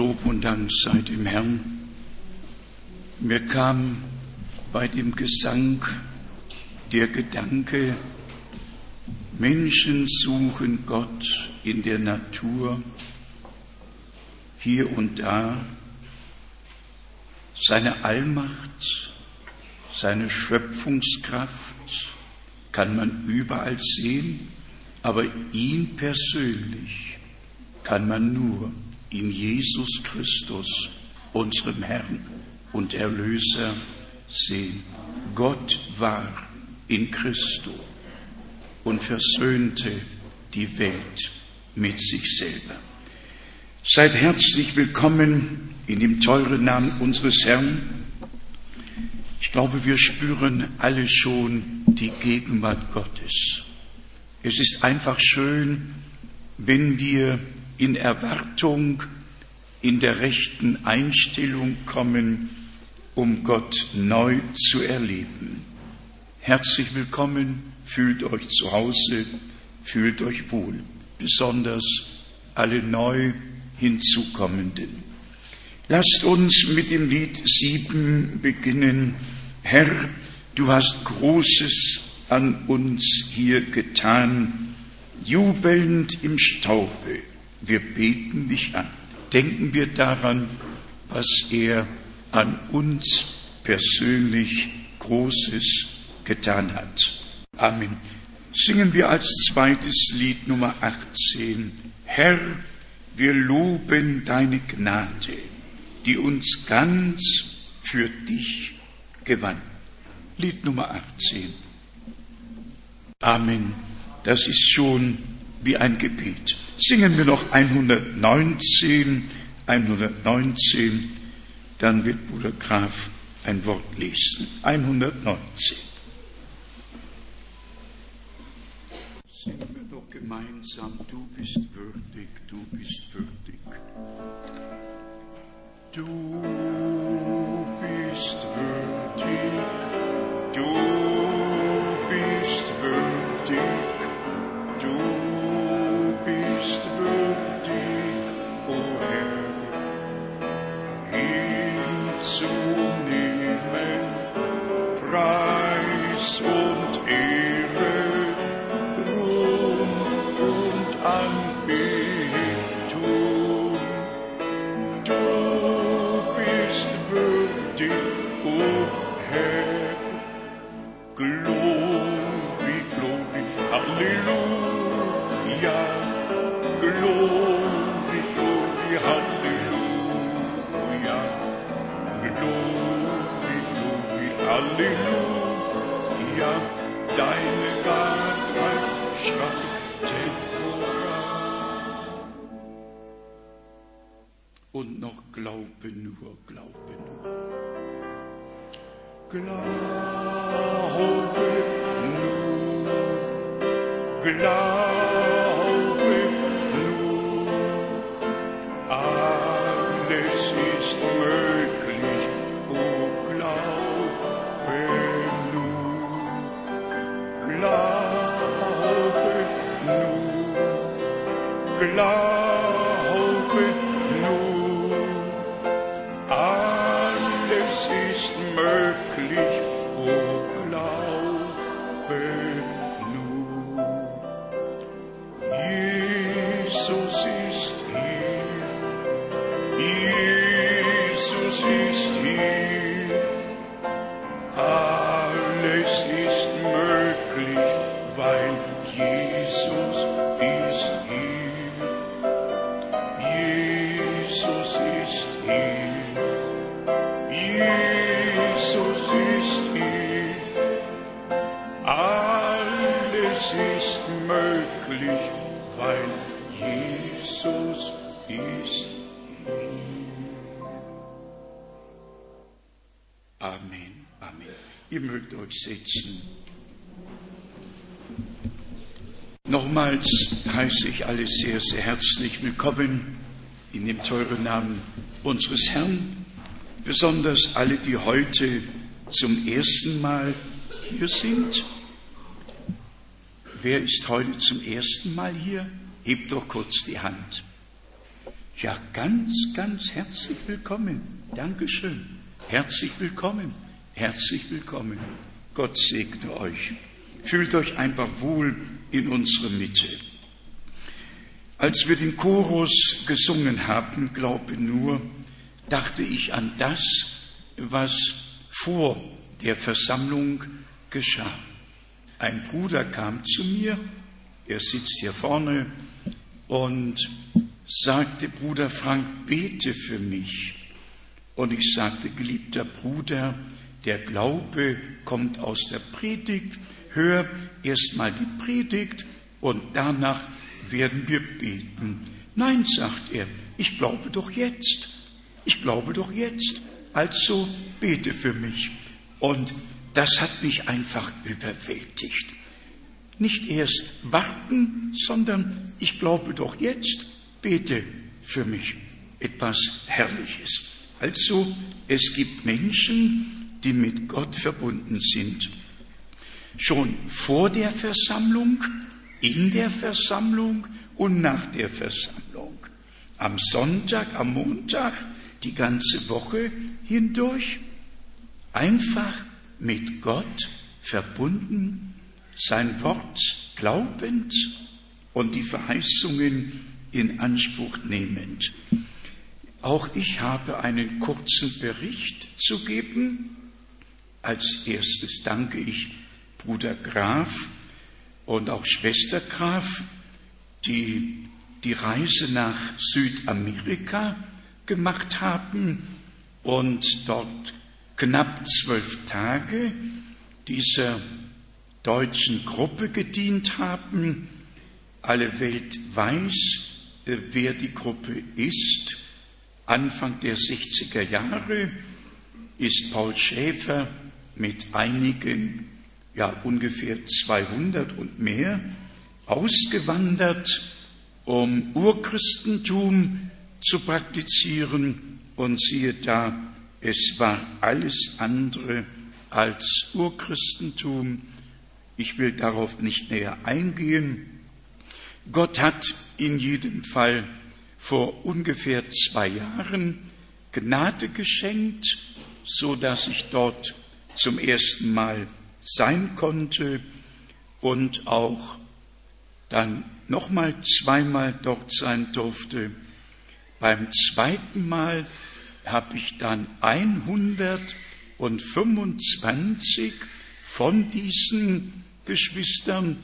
Lob und Dank sei dem Herrn. Mir kam bei dem Gesang der Gedanke, Menschen suchen Gott in der Natur, hier und da, seine Allmacht, seine Schöpfungskraft kann man überall sehen, aber ihn persönlich kann man nur in Jesus Christus, unserem Herrn und Erlöser, sehen. Gott war in Christo und versöhnte die Welt mit sich selber. Seid herzlich willkommen in dem teuren Namen unseres Herrn. Ich glaube, wir spüren alle schon die Gegenwart Gottes. Es ist einfach schön, wenn wir in Erwartung, in der rechten Einstellung kommen, um Gott neu zu erleben. Herzlich willkommen, fühlt euch zu Hause, fühlt euch wohl, besonders alle neu hinzukommenden. Lasst uns mit dem Lied 7 beginnen. Herr, du hast Großes an uns hier getan, jubelnd im Staube wir beten dich an. Denken wir daran, was er an uns persönlich Großes getan hat. Amen. Singen wir als zweites Lied Nummer 18. Herr, wir loben deine Gnade, die uns ganz für dich gewann. Lied Nummer 18. Amen. Das ist schon wie ein Gebet. Singen wir noch 119, 119, dann wird Bruder Graf ein Wort lesen. 119. Singen wir doch gemeinsam, du bist würdig, du bist würdig. Du bist würdig, du bist würdig, bist würdig, o oh Herr, hinzunehmen Preis Euch setzen. Nochmals heiße ich alle sehr, sehr herzlich willkommen in dem teuren Namen unseres Herrn, besonders alle, die heute zum ersten Mal hier sind. Wer ist heute zum ersten Mal hier? Hebt doch kurz die Hand. Ja, ganz, ganz herzlich willkommen. Dankeschön. Herzlich willkommen. Herzlich willkommen. Gott segne euch. Fühlt euch einfach wohl in unserer Mitte. Als wir den Chorus gesungen haben, glaube nur, dachte ich an das, was vor der Versammlung geschah. Ein Bruder kam zu mir, er sitzt hier vorne und sagte, Bruder Frank, bete für mich. Und ich sagte, geliebter Bruder, der Glaube kommt aus der Predigt, hör erst mal die Predigt und danach werden wir beten. Nein, sagt er, ich glaube doch jetzt. Ich glaube doch jetzt. Also bete für mich. Und das hat mich einfach überwältigt. Nicht erst warten, sondern ich glaube doch jetzt, bete für mich. Etwas Herrliches. Also, es gibt Menschen, die mit Gott verbunden sind. Schon vor der Versammlung, in der Versammlung und nach der Versammlung. Am Sonntag, am Montag, die ganze Woche hindurch. Einfach mit Gott verbunden, sein Wort glaubend und die Verheißungen in Anspruch nehmend. Auch ich habe einen kurzen Bericht zu geben. Als erstes danke ich Bruder Graf und auch Schwester Graf, die die Reise nach Südamerika gemacht haben und dort knapp zwölf Tage dieser deutschen Gruppe gedient haben. Alle Welt weiß, äh, wer die Gruppe ist. Anfang der 60er Jahre ist Paul Schäfer mit einigen, ja ungefähr 200 und mehr, ausgewandert, um Urchristentum zu praktizieren. Und siehe da, es war alles andere als Urchristentum. Ich will darauf nicht näher eingehen. Gott hat in jedem Fall vor ungefähr zwei Jahren Gnade geschenkt, so dass ich dort zum ersten Mal sein konnte und auch dann nochmal zweimal dort sein durfte. Beim zweiten Mal habe ich dann 125 von diesen Geschwistern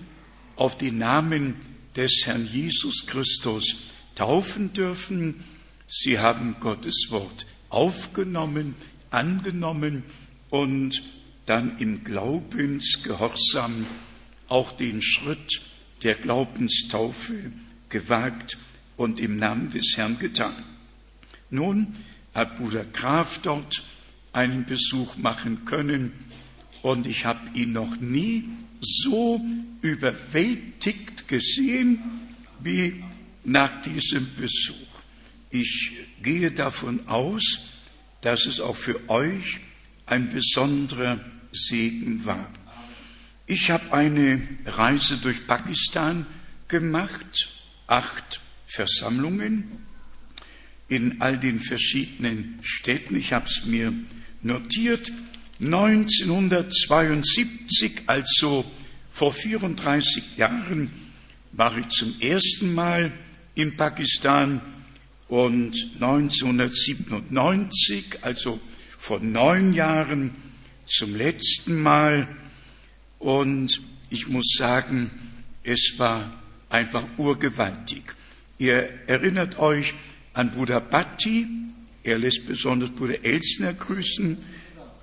auf die Namen des Herrn Jesus Christus taufen dürfen. Sie haben Gottes Wort aufgenommen, angenommen und dann im Glaubensgehorsam auch den Schritt der Glaubenstaufe gewagt und im Namen des Herrn getan. Nun hat Bruder Graf dort einen Besuch machen können und ich habe ihn noch nie so überwältigt gesehen wie nach diesem Besuch. Ich gehe davon aus, dass es auch für euch ein besonderer Segen war. Ich habe eine Reise durch Pakistan gemacht, acht Versammlungen in all den verschiedenen Städten. Ich habe es mir notiert. 1972, also vor 34 Jahren, war ich zum ersten Mal in Pakistan und 1997, also vor neun Jahren, zum letzten Mal. Und ich muss sagen, es war einfach urgewaltig. Ihr erinnert euch an Bruder Batti, er lässt besonders Bruder Elsner grüßen,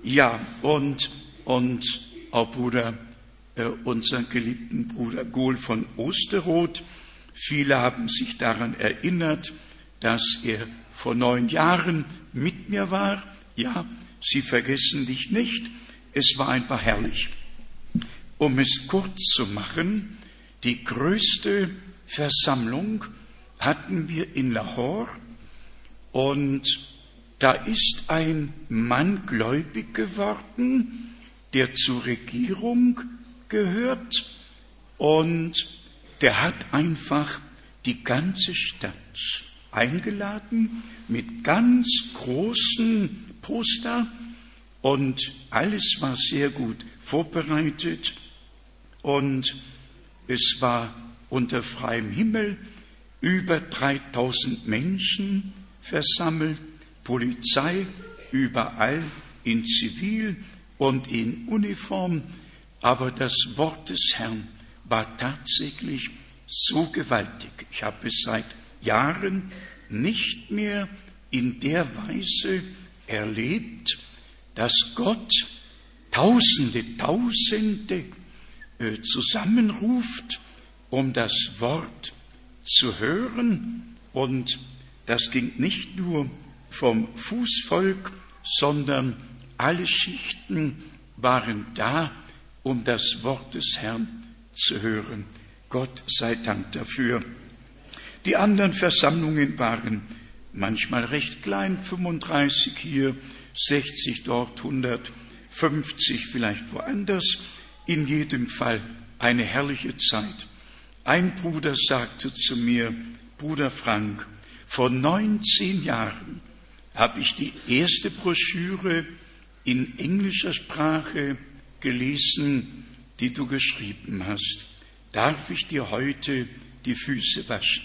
ja, und, und auch Bruder, äh, unseren geliebten Bruder Gohl von Osterroth. Viele haben sich daran erinnert, dass er vor neun Jahren mit mir war. Ja, sie vergessen dich nicht. Es war einfach herrlich. Um es kurz zu machen, die größte Versammlung hatten wir in Lahore und da ist ein Mann gläubig geworden, der zur Regierung gehört und der hat einfach die ganze Stadt eingeladen mit ganz großen Poster und alles war sehr gut vorbereitet und es war unter freiem Himmel über 3000 Menschen versammelt, Polizei überall in Zivil und in Uniform, aber das Wort des Herrn war tatsächlich so gewaltig. Ich habe es seit Jahren nicht mehr in der Weise erlebt, dass Gott Tausende, Tausende äh, zusammenruft, um das Wort zu hören. Und das ging nicht nur vom Fußvolk, sondern alle Schichten waren da, um das Wort des Herrn zu hören. Gott sei Dank dafür. Die anderen Versammlungen waren manchmal recht klein, 35 hier, 60 dort, 150 vielleicht woanders. In jedem Fall eine herrliche Zeit. Ein Bruder sagte zu mir, Bruder Frank, vor 19 Jahren habe ich die erste Broschüre in englischer Sprache gelesen, die du geschrieben hast. Darf ich dir heute die Füße waschen?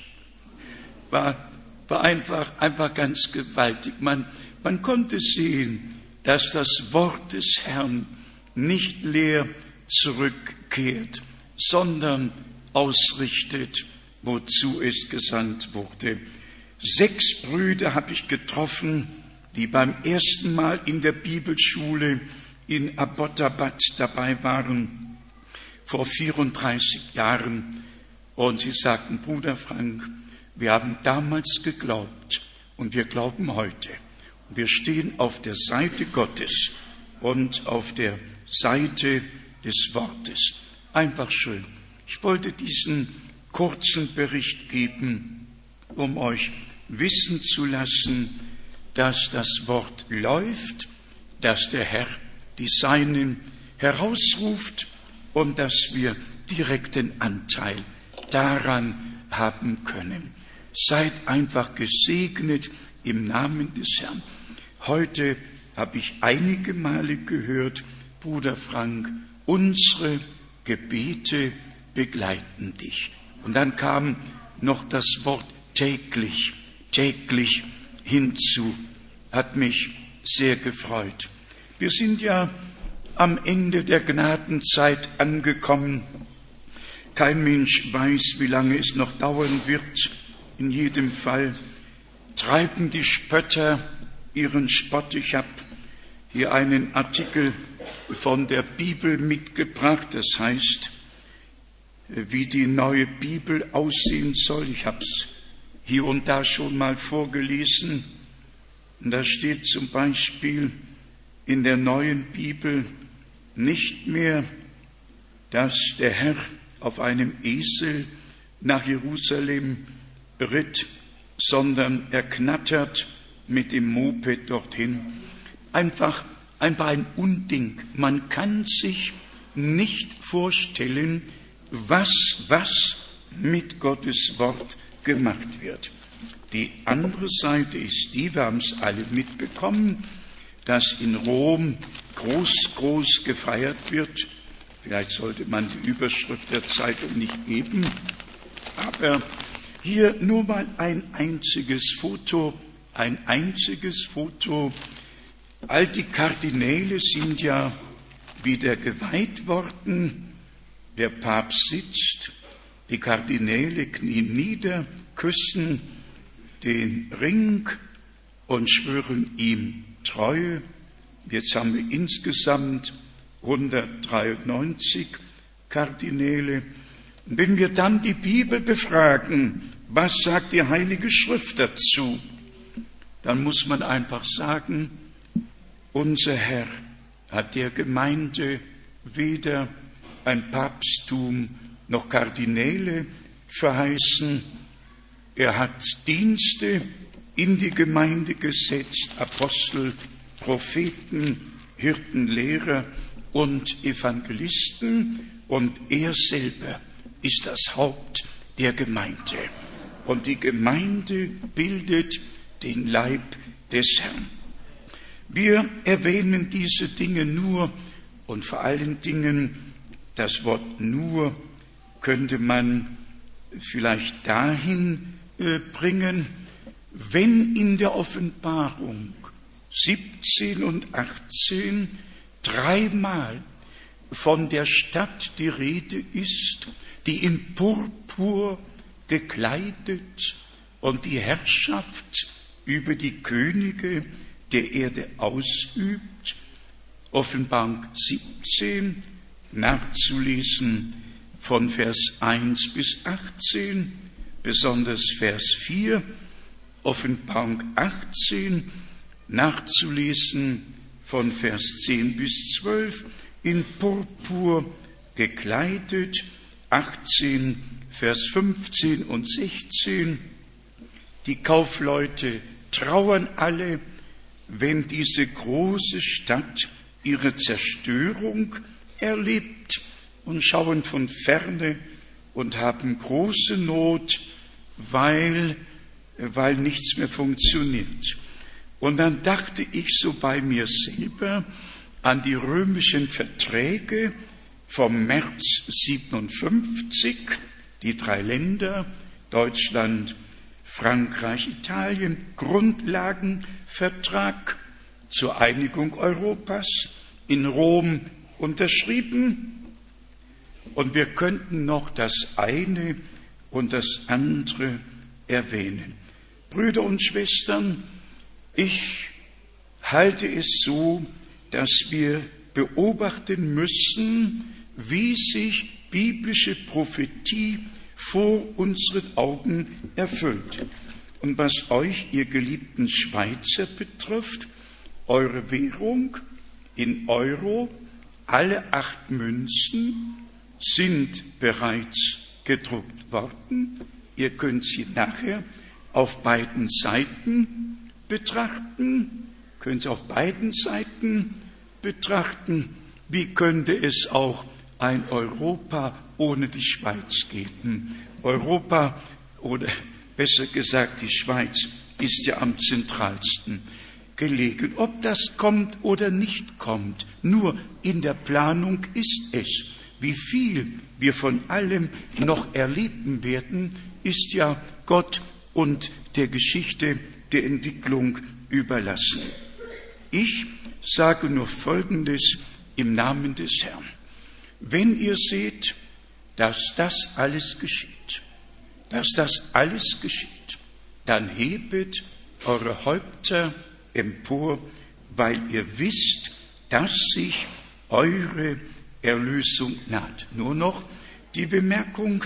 War, war einfach, einfach ganz gewaltig. Man, man konnte sehen, dass das Wort des Herrn nicht leer zurückkehrt, sondern ausrichtet, wozu es gesandt wurde. Sechs Brüder habe ich getroffen, die beim ersten Mal in der Bibelschule in Abbottabad dabei waren, vor 34 Jahren. Und sie sagten, Bruder Frank, wir haben damals geglaubt und wir glauben heute. Wir stehen auf der Seite Gottes und auf der Seite des Wortes. Einfach schön. Ich wollte diesen kurzen Bericht geben, um euch wissen zu lassen, dass das Wort läuft, dass der Herr die Seinen herausruft und dass wir direkten Anteil daran haben können. Seid einfach gesegnet im Namen des Herrn. Heute habe ich einige Male gehört, Bruder Frank, unsere Gebete begleiten dich. Und dann kam noch das Wort täglich, täglich hinzu. Hat mich sehr gefreut. Wir sind ja am Ende der Gnadenzeit angekommen. Kein Mensch weiß, wie lange es noch dauern wird. In jedem Fall treiben die Spötter ihren Spott. Ich habe hier einen Artikel von der Bibel mitgebracht. Das heißt, wie die neue Bibel aussehen soll. Ich habe es hier und da schon mal vorgelesen. Und da steht zum Beispiel in der neuen Bibel nicht mehr, dass der Herr auf einem Esel nach Jerusalem ritt, sondern er knattert mit dem Moped dorthin. Einfach, einfach ein Unding. Man kann sich nicht vorstellen, was, was mit Gottes Wort gemacht wird. Die andere Seite ist die, wir haben es alle mitbekommen, dass in Rom groß, groß gefeiert wird. Vielleicht sollte man die Überschrift der Zeitung nicht geben, aber hier nur mal ein einziges Foto, ein einziges Foto. All die Kardinäle sind ja wieder geweiht worden. Der Papst sitzt, die Kardinäle knien nieder, küssen den Ring und schwören ihm Treue. Jetzt haben wir insgesamt 193 Kardinäle. Wenn wir dann die Bibel befragen, was sagt die Heilige Schrift dazu, dann muss man einfach sagen, unser Herr hat der Gemeinde weder ein Papsttum noch Kardinäle verheißen. Er hat Dienste in die Gemeinde gesetzt, Apostel, Propheten, Hirten, Lehrer und Evangelisten, und er selber ist das Haupt der Gemeinde. und die Gemeinde bildet den Leib des Herrn. Wir erwähnen diese Dinge nur und vor allen Dingen das Wort nur könnte man vielleicht dahin äh, bringen, wenn in der Offenbarung 17 und 18 dreimal von der Stadt die Rede ist, die in Purpur gekleidet und die Herrschaft über die Könige der Erde ausübt, Offenbarung 17 nachzulesen von Vers 1 bis 18, besonders Vers 4, Offenbarung 18 nachzulesen von Vers 10 bis 12, in Purpur gekleidet, 18, Vers 15 und 16. Die Kaufleute trauern alle, wenn diese große Stadt ihre Zerstörung erlebt und schauen von ferne und haben große Not, weil, weil nichts mehr funktioniert. Und dann dachte ich so bei mir selber an die römischen Verträge vom März 57, die drei Länder, Deutschland, Frankreich, Italien, Grundlagenvertrag zur Einigung Europas in Rom unterschrieben. Und wir könnten noch das eine und das andere erwähnen. Brüder und Schwestern, ich halte es so, dass wir beobachten müssen, wie sich biblische Prophetie vor unseren Augen erfüllt. Und was euch, ihr geliebten Schweizer, betrifft, eure Währung in Euro, alle acht Münzen sind bereits gedruckt worden. Ihr könnt sie nachher auf beiden Seiten betrachten, können Sie auf beiden Seiten betrachten, wie könnte es auch ein Europa ohne die Schweiz geben. Europa oder besser gesagt die Schweiz ist ja am zentralsten gelegen. Ob das kommt oder nicht kommt, nur in der Planung ist es. Wie viel wir von allem noch erleben werden, ist ja Gott und der Geschichte der Entwicklung überlassen. Ich sage nur Folgendes im Namen des Herrn. Wenn ihr seht, dass das alles geschieht, dass das alles geschieht, dann hebet eure Häupter empor, weil ihr wisst, dass sich eure Erlösung naht. Nur noch die Bemerkung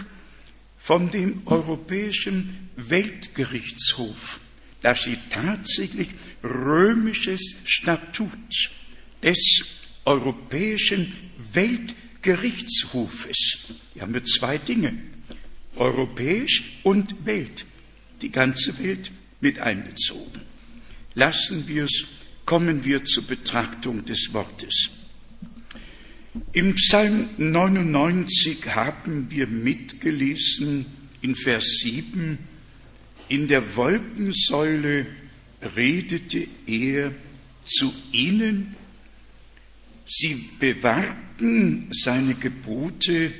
von dem Europäischen Weltgerichtshof da steht tatsächlich römisches Statut des Europäischen Weltgerichtshofes. Hier haben wir zwei Dinge, europäisch und Welt, die ganze Welt mit einbezogen. Lassen wir es, kommen wir zur Betrachtung des Wortes. Im Psalm 99 haben wir mitgelesen in Vers 7, in der Wolkensäule redete er zu ihnen. Sie bewahrten seine Gebote,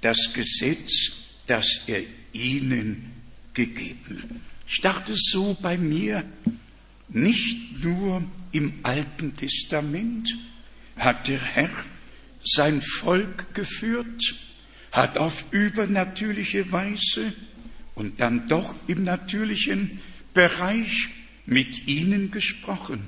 das Gesetz, das er ihnen gegeben. Ich dachte so bei mir, nicht nur im Alten Testament hat der Herr sein Volk geführt, hat auf übernatürliche Weise und dann doch im natürlichen Bereich mit ihnen gesprochen.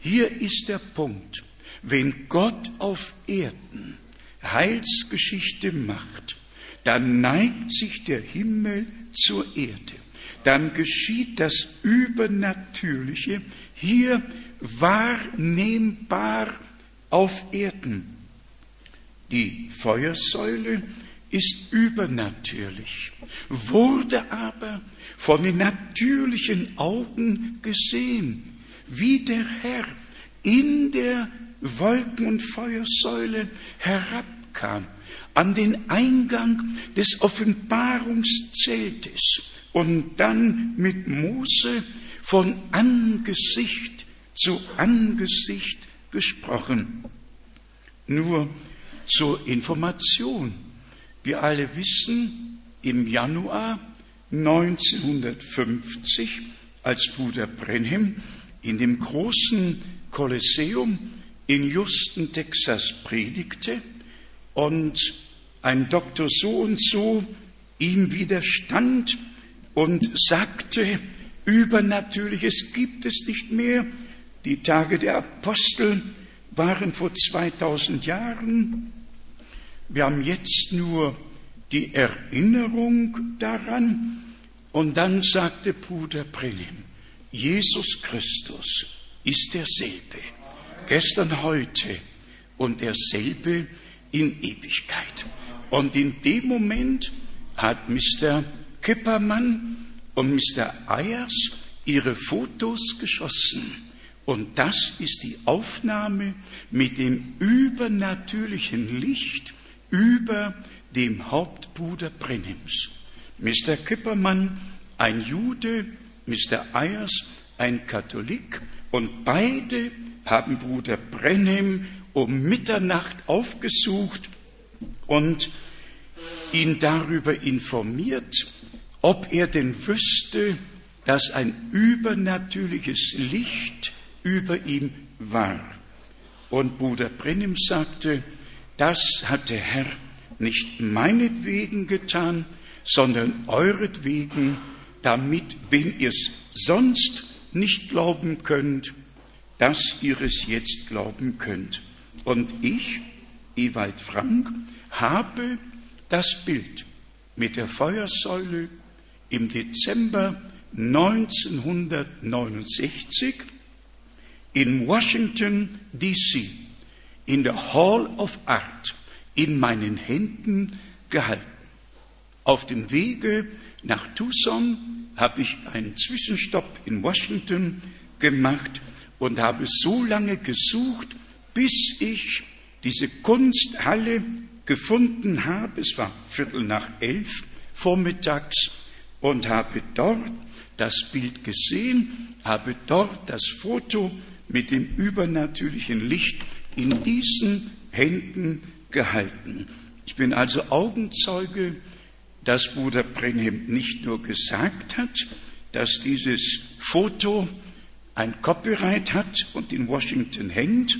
Hier ist der Punkt. Wenn Gott auf Erden Heilsgeschichte macht, dann neigt sich der Himmel zur Erde. Dann geschieht das Übernatürliche hier wahrnehmbar auf Erden. Die Feuersäule ist übernatürlich, wurde aber von den natürlichen Augen gesehen, wie der Herr in der Wolken- und Feuersäule herabkam an den Eingang des Offenbarungszeltes und dann mit Mose von Angesicht zu Angesicht gesprochen. Nur zur Information. Wir alle wissen, im Januar 1950, als Bruder Brenhem in dem großen Kolosseum in Houston, Texas predigte und ein Doktor so und so ihm widerstand und sagte, Übernatürliches gibt es nicht mehr. Die Tage der Apostel waren vor 2000 Jahren. Wir haben jetzt nur die Erinnerung daran. Und dann sagte Bruder Brennim, Jesus Christus ist derselbe, gestern, heute und derselbe in Ewigkeit. Und in dem Moment hat Mr. Kippermann und Mr. Ayers ihre Fotos geschossen. Und das ist die Aufnahme mit dem übernatürlichen Licht über dem Hauptbruder Brennims. Mr. Kippermann, ein Jude, Mr. Ayers, ein Katholik, und beide haben Bruder Brennim um Mitternacht aufgesucht und ihn darüber informiert, ob er denn wüsste, dass ein übernatürliches Licht über ihm war. Und Bruder Brennim sagte, das hat der Herr nicht meinetwegen getan, sondern euretwegen, damit, wenn ihr es sonst nicht glauben könnt, dass ihr es jetzt glauben könnt. Und ich, Ewald Frank, habe das Bild mit der Feuersäule im Dezember 1969 in Washington, D.C., in der Hall of Art in meinen Händen gehalten. Auf dem Wege nach Tucson habe ich einen Zwischenstopp in Washington gemacht und habe so lange gesucht, bis ich diese Kunsthalle gefunden habe. Es war Viertel nach elf vormittags und habe dort das Bild gesehen, habe dort das Foto mit dem übernatürlichen Licht in diesen Händen gehalten. Ich bin also Augenzeuge, dass Bruder Brenhem nicht nur gesagt hat, dass dieses Foto ein Copyright hat und in Washington hängt,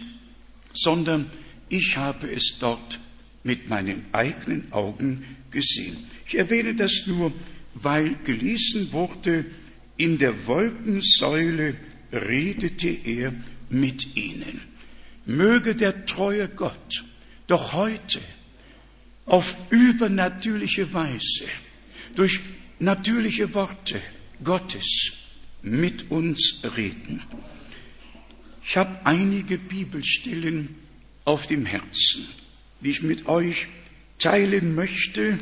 sondern ich habe es dort mit meinen eigenen Augen gesehen. Ich erwähne das nur, weil gelesen wurde, in der Wolkensäule redete er mit ihnen. Möge der treue Gott doch heute auf übernatürliche Weise durch natürliche Worte Gottes mit uns reden. Ich habe einige Bibelstellen auf dem Herzen, die ich mit euch teilen möchte.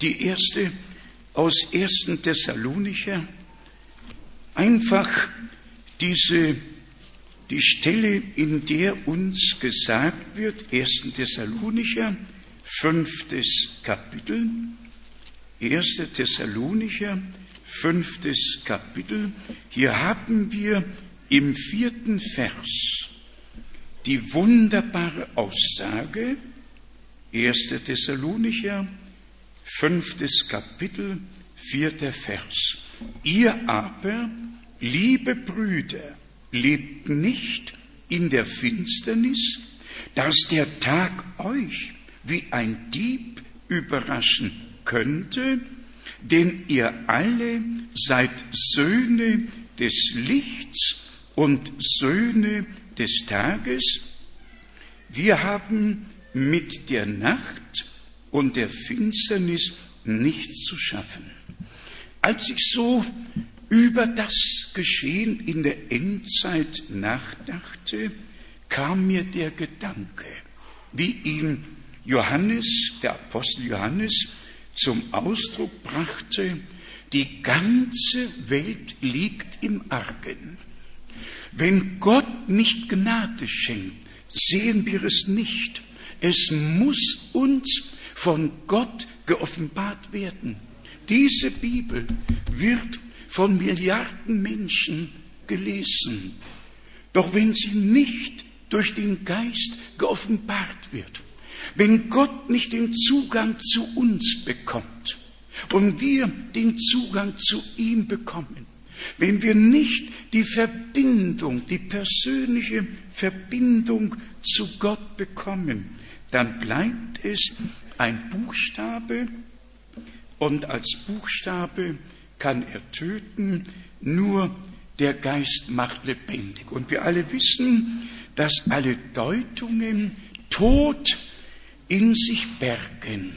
Die erste aus 1. Thessalonicher, einfach diese die Stelle, in der uns gesagt wird, 1. Thessalonicher, fünftes Kapitel, 1. Thessalonicher, fünftes Kapitel, hier haben wir im vierten Vers die wunderbare Aussage, 1. Thessalonicher, fünftes Kapitel, vierter Vers. Ihr aber, liebe Brüder, lebt nicht in der Finsternis, dass der Tag euch wie ein Dieb überraschen könnte, denn ihr alle seid Söhne des Lichts und Söhne des Tages. Wir haben mit der Nacht und der Finsternis nichts zu schaffen. Als ich so über das Geschehen in der Endzeit nachdachte, kam mir der Gedanke, wie ihn Johannes, der Apostel Johannes, zum Ausdruck brachte, die ganze Welt liegt im Argen. Wenn Gott nicht Gnade schenkt, sehen wir es nicht. Es muss uns von Gott geoffenbart werden. Diese Bibel wird von Milliarden Menschen gelesen. Doch wenn sie nicht durch den Geist geoffenbart wird, wenn Gott nicht den Zugang zu uns bekommt und wir den Zugang zu ihm bekommen, wenn wir nicht die Verbindung, die persönliche Verbindung zu Gott bekommen, dann bleibt es ein Buchstabe und als Buchstabe kann er töten, nur der Geist macht lebendig. Und wir alle wissen, dass alle Deutungen Tod in sich bergen.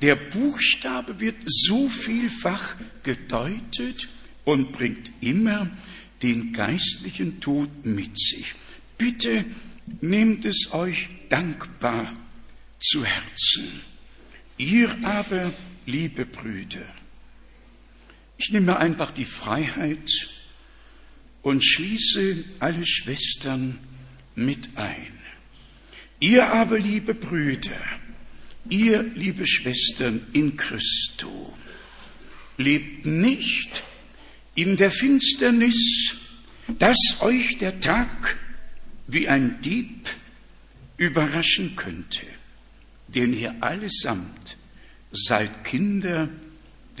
Der Buchstabe wird so vielfach gedeutet und bringt immer den geistlichen Tod mit sich. Bitte nehmt es euch dankbar zu Herzen. Ihr aber, liebe Brüder, ich nehme einfach die Freiheit und schließe alle Schwestern mit ein. Ihr aber, liebe Brüder, ihr, liebe Schwestern in Christo, lebt nicht in der Finsternis, dass euch der Tag wie ein Dieb überraschen könnte, denn ihr allesamt seid Kinder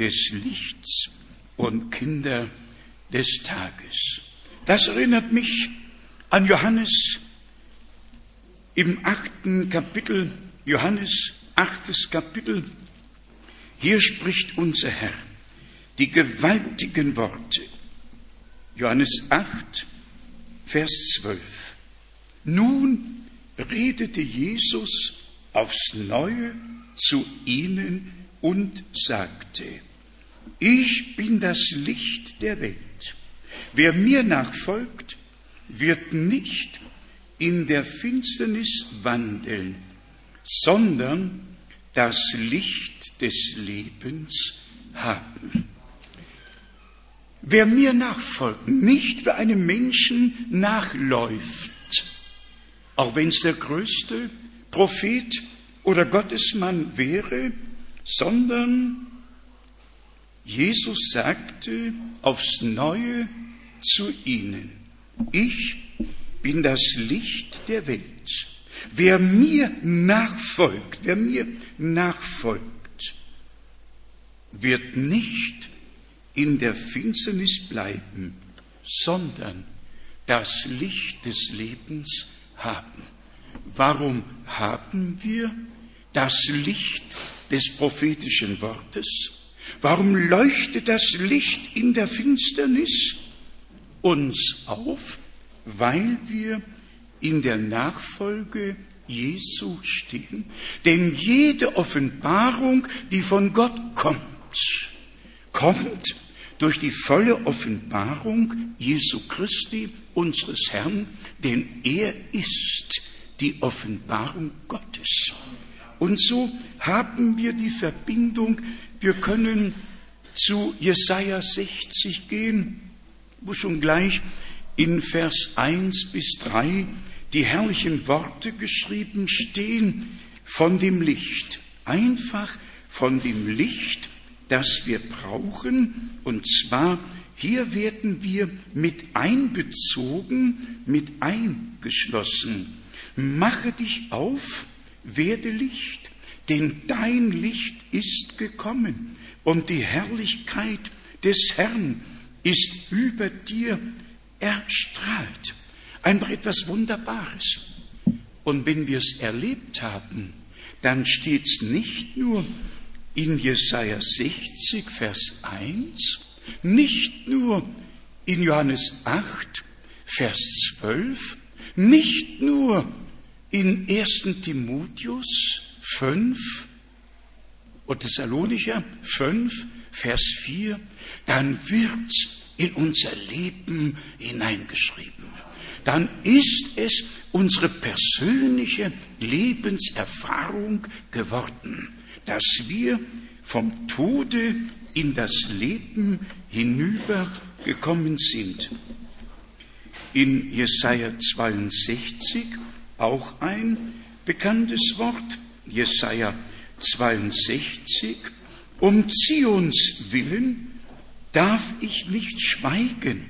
des Lichts und Kinder des Tages. Das erinnert mich an Johannes im achten Kapitel, Johannes achtes Kapitel. Hier spricht unser Herr die gewaltigen Worte. Johannes 8, Vers 12. Nun redete Jesus aufs Neue zu ihnen und sagte, ich bin das Licht der Welt. Wer mir nachfolgt, wird nicht in der Finsternis wandeln, sondern das Licht des Lebens haben. Wer mir nachfolgt, nicht wer einem Menschen nachläuft, auch wenn es der größte Prophet oder Gottesmann wäre, sondern Jesus sagte aufs Neue zu ihnen, ich bin das Licht der Welt. Wer mir nachfolgt, wer mir nachfolgt, wird nicht in der Finsternis bleiben, sondern das Licht des Lebens haben. Warum haben wir das Licht des prophetischen Wortes? Warum leuchtet das Licht in der Finsternis uns auf? Weil wir in der Nachfolge Jesu stehen. Denn jede Offenbarung, die von Gott kommt, kommt durch die volle Offenbarung Jesu Christi, unseres Herrn, denn er ist die Offenbarung Gottes. Und so haben wir die Verbindung, wir können zu Jesaja 60 gehen, wo schon gleich in Vers 1 bis 3 die herrlichen Worte geschrieben stehen von dem Licht. Einfach von dem Licht, das wir brauchen. Und zwar, hier werden wir mit einbezogen, mit eingeschlossen. Mache dich auf, werde Licht, denn dein Licht ist gekommen und die Herrlichkeit des Herrn ist über dir erstrahlt. Einfach etwas Wunderbares. Und wenn wir es erlebt haben, dann steht es nicht nur in Jesaja 60, Vers 1, nicht nur in Johannes 8, Vers 12, nicht nur in 1. Timotheus 5 und Thessalonicher 5, Vers 4, dann wird's in unser Leben hineingeschrieben. Dann ist es unsere persönliche Lebenserfahrung geworden dass wir vom Tode in das Leben hinübergekommen sind. In Jesaja 62 auch ein bekanntes Wort. Jesaja 62, Um Zions willen darf ich nicht schweigen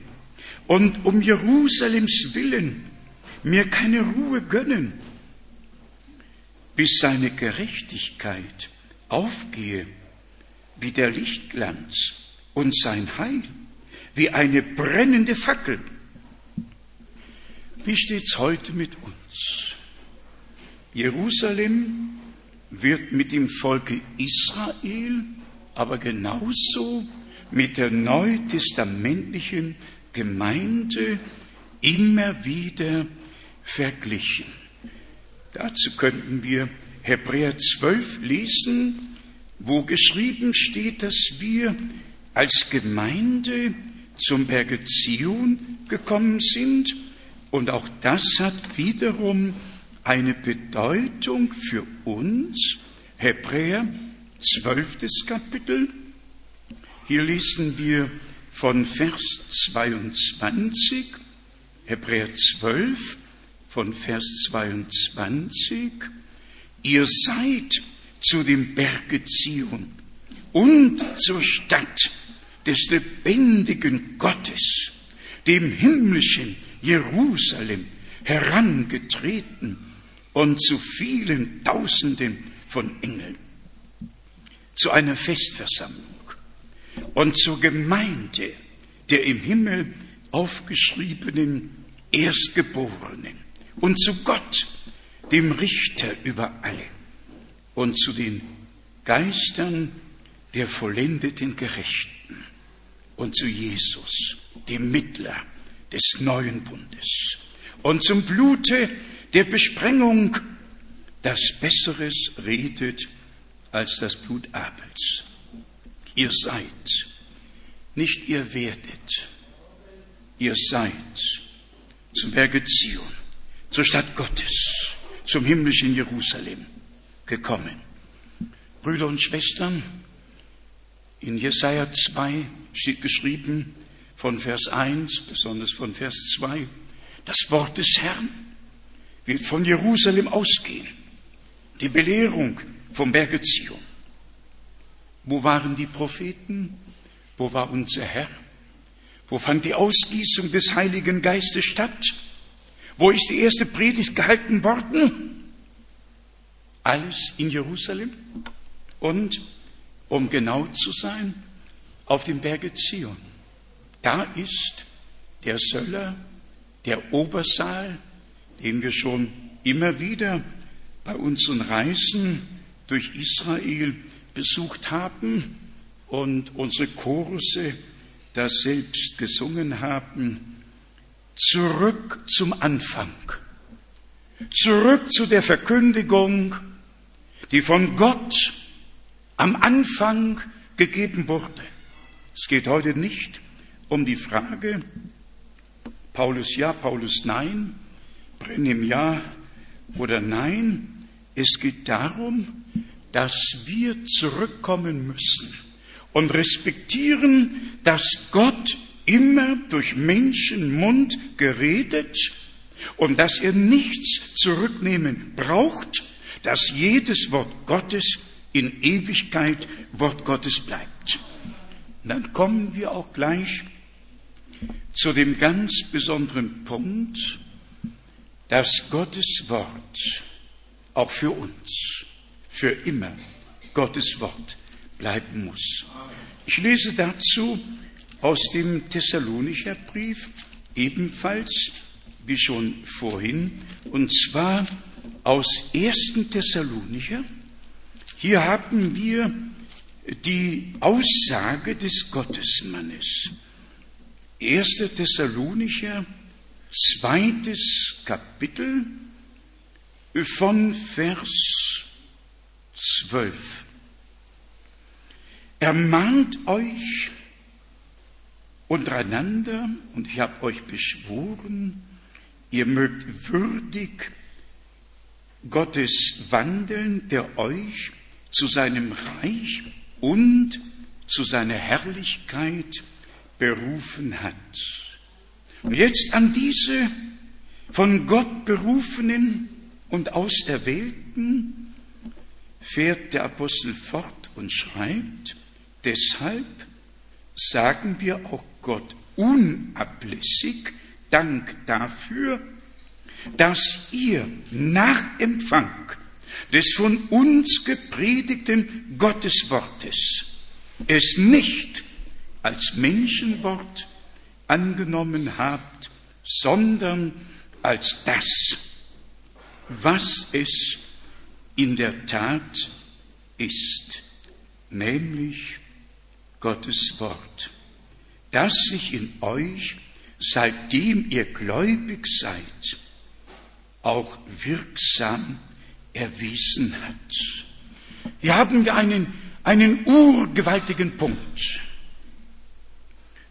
und um Jerusalems willen mir keine Ruhe gönnen, bis seine Gerechtigkeit aufgehe wie der Lichtglanz und sein Heil wie eine brennende Fackel. Wie steht's heute mit uns? Jerusalem wird mit dem Volke Israel, aber genauso mit der neutestamentlichen Gemeinde immer wieder verglichen. Dazu könnten wir Hebräer 12 lesen, wo geschrieben steht, dass wir als Gemeinde zum Berge Zion gekommen sind. Und auch das hat wiederum eine Bedeutung für uns. Hebräer, zwölftes Kapitel. Hier lesen wir von Vers 22, Hebräer 12, von Vers 22. Ihr seid zu dem Berge Zion und zur Stadt des lebendigen Gottes, dem himmlischen Jerusalem, herangetreten und zu vielen Tausenden von Engeln, zu einer Festversammlung und zur Gemeinde der im Himmel aufgeschriebenen Erstgeborenen und zu Gott, dem Richter über alle und zu den Geistern der vollendeten Gerechten und zu Jesus, dem Mittler des neuen Bundes und zum Blute der Besprengung, das Besseres redet als das Blut Abels. Ihr seid, nicht ihr werdet, ihr seid zum Berge Zion, zur Stadt Gottes, zum himmlischen Jerusalem gekommen. Brüder und Schwestern, in Jesaja 2 steht geschrieben, von Vers 1, besonders von Vers 2, das Wort des Herrn wird von Jerusalem ausgehen. Die Belehrung vom Berge Zion. Wo waren die Propheten? Wo war unser Herr? Wo fand die Ausgießung des Heiligen Geistes statt? Wo ist die erste Predigt gehalten worden? Alles in Jerusalem und, um genau zu sein, auf dem Berge Zion. Da ist der Söller, der Obersaal, den wir schon immer wieder bei unseren Reisen durch Israel besucht haben und unsere Choruse das selbst gesungen haben. Zurück zum Anfang. Zurück zu der Verkündigung, die von Gott am Anfang gegeben wurde. Es geht heute nicht um die Frage, Paulus ja, Paulus nein, Brennim ja oder nein. Es geht darum, dass wir zurückkommen müssen und respektieren, dass Gott immer durch Menschenmund geredet und dass er nichts zurücknehmen braucht, dass jedes Wort Gottes in Ewigkeit Wort Gottes bleibt. Dann kommen wir auch gleich zu dem ganz besonderen Punkt, dass Gottes Wort auch für uns, für immer Gottes Wort bleiben muss. Ich lese dazu aus dem Thessalonicher Brief, ebenfalls wie schon vorhin, und zwar aus 1. Thessalonicher. Hier haben wir die Aussage des Gottesmannes. 1. Thessalonicher, zweites Kapitel von Vers 12. Ermahnt euch untereinander, und ich habe euch beschworen, ihr mögt würdig Gottes wandeln, der euch zu seinem Reich und zu seiner Herrlichkeit berufen hat. Und jetzt an diese von Gott berufenen und Auserwählten fährt der Apostel fort und schreibt, Deshalb sagen wir auch Gott unablässig Dank dafür, dass ihr nach Empfang des von uns gepredigten Gotteswortes es nicht als Menschenwort angenommen habt, sondern als das, was es in der Tat ist, nämlich Gottes Wort, das sich in euch, seitdem ihr gläubig seid, auch wirksam erwiesen hat. Hier haben wir einen, einen urgewaltigen Punkt.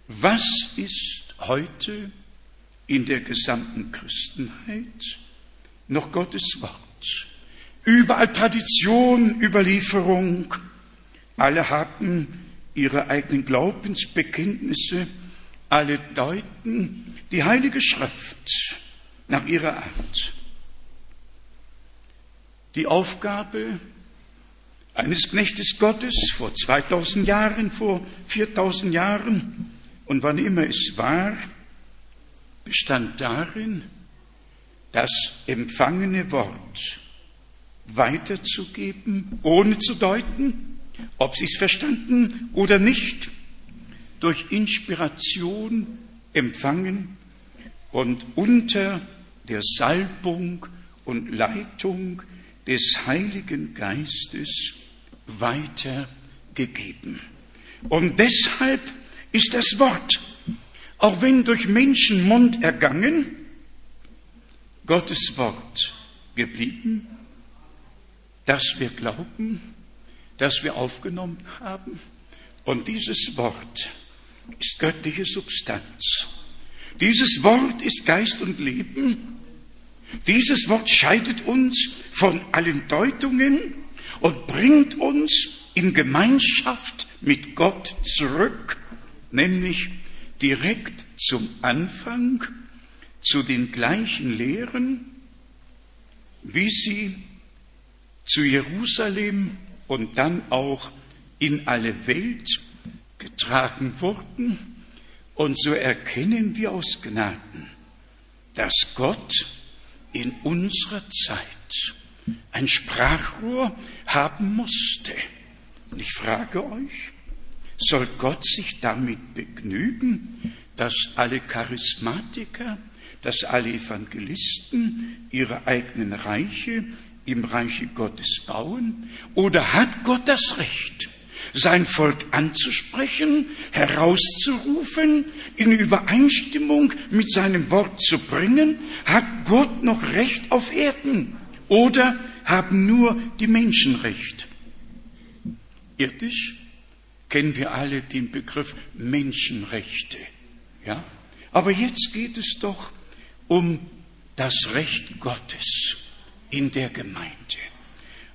Was ist heute in der gesamten Christenheit noch Gottes Wort? Überall Tradition, Überlieferung. Alle haben ihre eigenen Glaubensbekenntnisse. Alle deuten die Heilige Schrift nach ihrer Art. Die Aufgabe eines Knechtes Gottes vor 2000 Jahren, vor 4000 Jahren und wann immer es war, bestand darin, das empfangene Wort weiterzugeben, ohne zu deuten, ob sie es verstanden oder nicht, durch Inspiration empfangen und unter der Salbung und Leitung des Heiligen Geistes weitergegeben. Und deshalb ist das Wort, auch wenn durch Menschenmund ergangen, Gottes Wort geblieben, das wir glauben, das wir aufgenommen haben. Und dieses Wort ist göttliche Substanz. Dieses Wort ist Geist und Leben. Dieses Wort scheidet uns von allen Deutungen und bringt uns in Gemeinschaft mit Gott zurück, nämlich direkt zum Anfang, zu den gleichen Lehren, wie sie zu Jerusalem und dann auch in alle Welt getragen wurden. Und so erkennen wir aus Gnaden, dass Gott in unserer Zeit ein Sprachrohr haben musste. Und ich frage euch, soll Gott sich damit begnügen, dass alle Charismatiker, dass alle Evangelisten ihre eigenen Reiche im Reiche Gottes bauen? Oder hat Gott das Recht, sein Volk anzusprechen, herauszurufen, in Übereinstimmung mit seinem Wort zu bringen? Hat Gott noch Recht auf Erden? Oder haben nur die Menschen Recht? Irdisch kennen wir alle den Begriff Menschenrechte. Ja? Aber jetzt geht es doch um das Recht Gottes in der Gemeinde.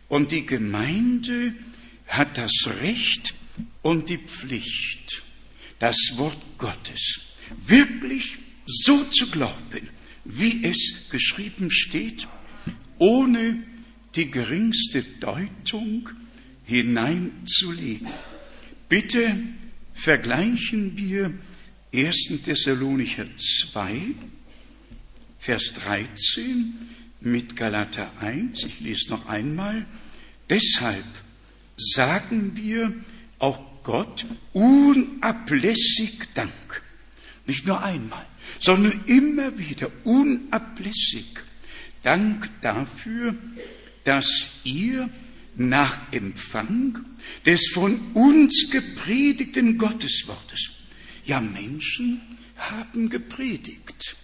Und die Gemeinde hat das Recht und die Pflicht, das Wort Gottes wirklich so zu glauben, wie es geschrieben steht, ohne die geringste Deutung hineinzulegen. Bitte vergleichen wir 1. Thessalonicher 2, Vers 13 mit Galater 1. Ich lese noch einmal. Deshalb sagen wir auch Gott unablässig Dank. Nicht nur einmal, sondern immer wieder unablässig Dank dafür, dass ihr nach Empfang des von uns gepredigten Gotteswortes, ja Menschen haben gepredigt,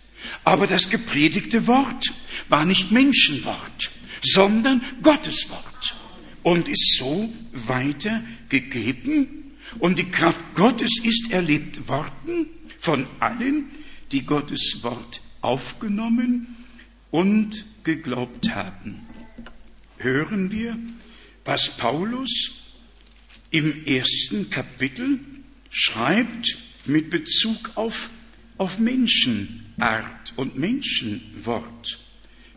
aber das gepredigte Wort war nicht Menschenwort, sondern Gotteswort und ist so weitergegeben und die Kraft Gottes ist erlebt worden von allen, die Gottes Wort aufgenommen und geglaubt haben. Hören wir, was Paulus im ersten Kapitel schreibt mit Bezug auf, auf Menschenart und Menschenwort.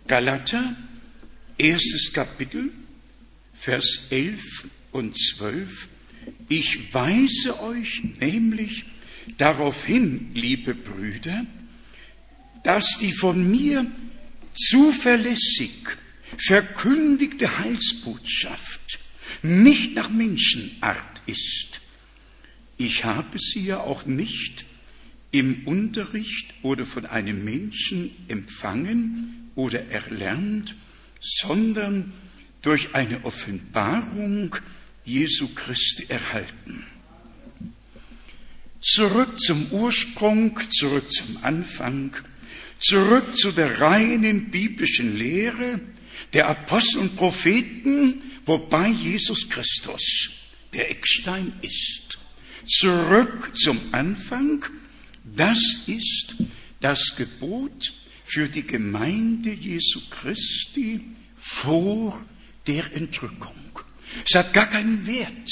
Galater, erstes Kapitel, Vers 11 und 12. Ich weise euch nämlich darauf hin, liebe Brüder, dass die von mir zuverlässig verkündigte Heilsbotschaft nicht nach Menschenart ist. Ich habe sie ja auch nicht im Unterricht oder von einem Menschen empfangen oder erlernt, sondern durch eine Offenbarung Jesu Christi erhalten. Zurück zum Ursprung, zurück zum Anfang, zurück zu der reinen biblischen Lehre der Apostel und Propheten, wobei Jesus Christus der Eckstein ist. Zurück zum Anfang, das ist das Gebot für die Gemeinde Jesu Christi vor der Entrückung. Es hat gar keinen Wert,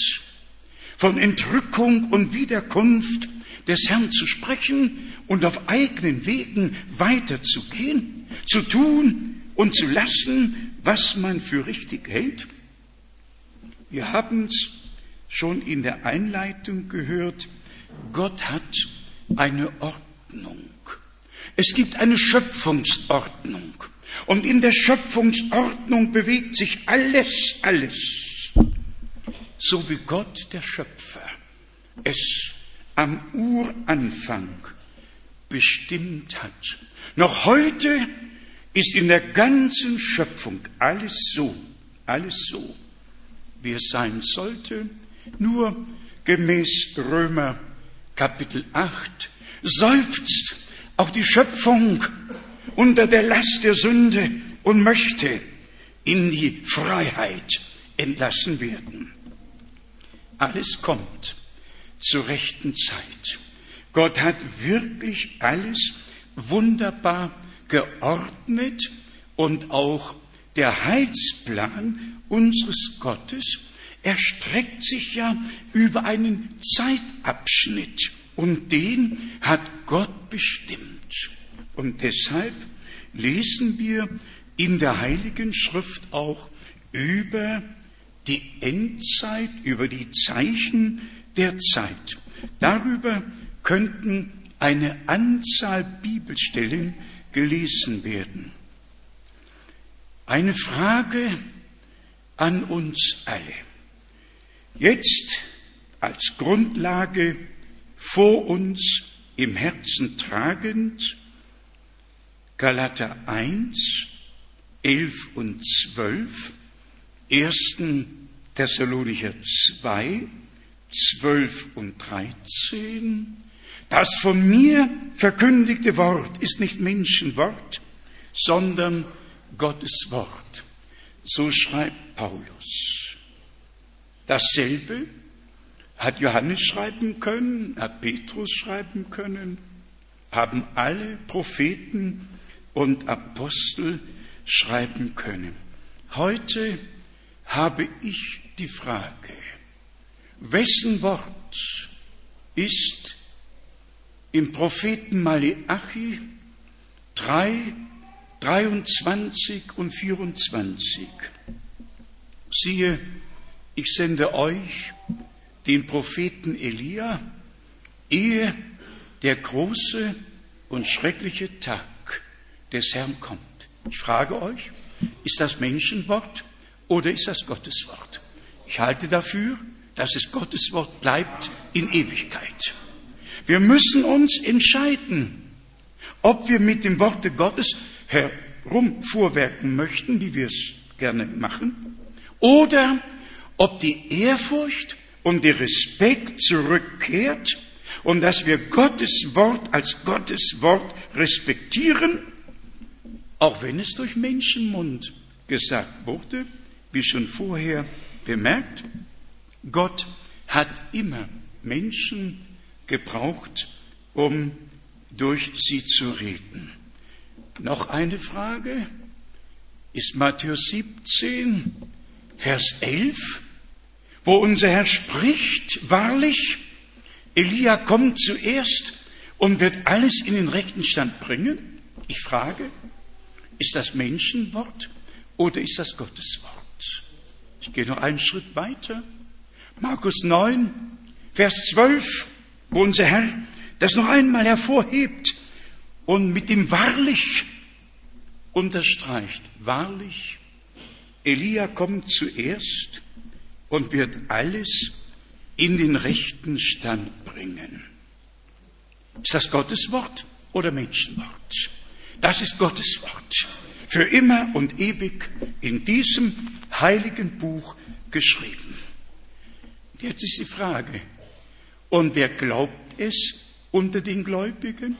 von Entrückung und Wiederkunft des Herrn zu sprechen und auf eigenen Wegen weiterzugehen, zu tun und zu lassen, was man für richtig hält. Wir haben es schon in der Einleitung gehört, Gott hat eine Ordnung. Es gibt eine Schöpfungsordnung. Und in der Schöpfungsordnung bewegt sich alles, alles, so wie Gott der Schöpfer es am Uranfang bestimmt hat. Noch heute ist in der ganzen Schöpfung alles so, alles so, wie es sein sollte, nur gemäß Römer Kapitel 8 seufzt auch die Schöpfung unter der Last der Sünde und möchte in die Freiheit entlassen werden. Alles kommt zur rechten Zeit. Gott hat wirklich alles wunderbar geordnet und auch der Heilsplan unseres Gottes erstreckt sich ja über einen Zeitabschnitt und den hat Gott bestimmt. Und deshalb lesen wir in der Heiligen Schrift auch über die Endzeit, über die Zeichen der Zeit. Darüber könnten eine Anzahl Bibelstellen gelesen werden. Eine Frage an uns alle. Jetzt als Grundlage vor uns im Herzen tragend Galater 1, 11 und 12, 1. Thessalonicher 2, 12 und 13. Das von mir verkündigte Wort ist nicht Menschenwort, sondern Gottes Wort. So schreibt Paulus. Dasselbe hat Johannes schreiben können, hat Petrus schreiben können, haben alle Propheten und Apostel schreiben können. Heute habe ich die Frage, wessen Wort ist im Propheten Maleachi 3, 23 und 24. Siehe, ich sende euch den Propheten Elia, ehe der große und schreckliche Tag des Herrn kommt. Ich frage euch, ist das Menschenwort oder ist das Gotteswort? Ich halte dafür, dass es Gotteswort bleibt in Ewigkeit. Wir müssen uns entscheiden, ob wir mit dem Worte Gottes herumfuhrwerken möchten, wie wir es gerne machen, oder ob die Ehrfurcht und der Respekt zurückkehrt und dass wir Gottes Wort als Gottes Wort respektieren auch wenn es durch Menschenmund gesagt wurde, wie schon vorher bemerkt, Gott hat immer Menschen gebraucht, um durch sie zu reden. Noch eine Frage ist Matthäus 17, Vers 11, wo unser Herr spricht, wahrlich, Elia kommt zuerst und wird alles in den rechten Stand bringen? Ich frage, ist das Menschenwort oder ist das Gotteswort? Ich gehe noch einen Schritt weiter. Markus 9, Vers 12, wo unser Herr das noch einmal hervorhebt und mit dem wahrlich unterstreicht. Wahrlich, Elia kommt zuerst und wird alles in den rechten Stand bringen. Ist das Gottes Wort oder Menschenwort? Das ist Gottes Wort. Für immer und ewig in diesem heiligen Buch geschrieben. Jetzt ist die Frage, und wer glaubt es unter den Gläubigen?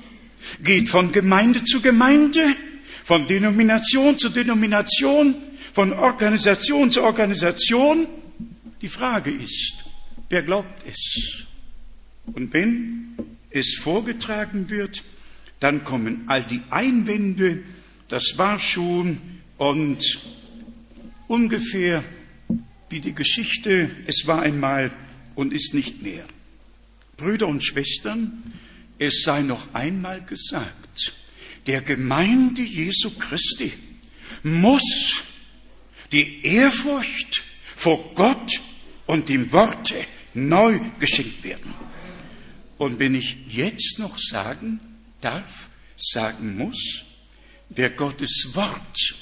Geht von Gemeinde zu Gemeinde, von Denomination zu Denomination, von Organisation zu Organisation. Die Frage ist, wer glaubt es? Und wenn es vorgetragen wird, dann kommen all die Einwände, das war schon und ungefähr wie die Geschichte, es war einmal und ist nicht mehr. Brüder und Schwestern, es sei noch einmal gesagt, der Gemeinde Jesu Christi muss die Ehrfurcht vor Gott und dem Worte neu geschenkt werden. Und wenn ich jetzt noch sagen darf, sagen muss, wer Gottes Wort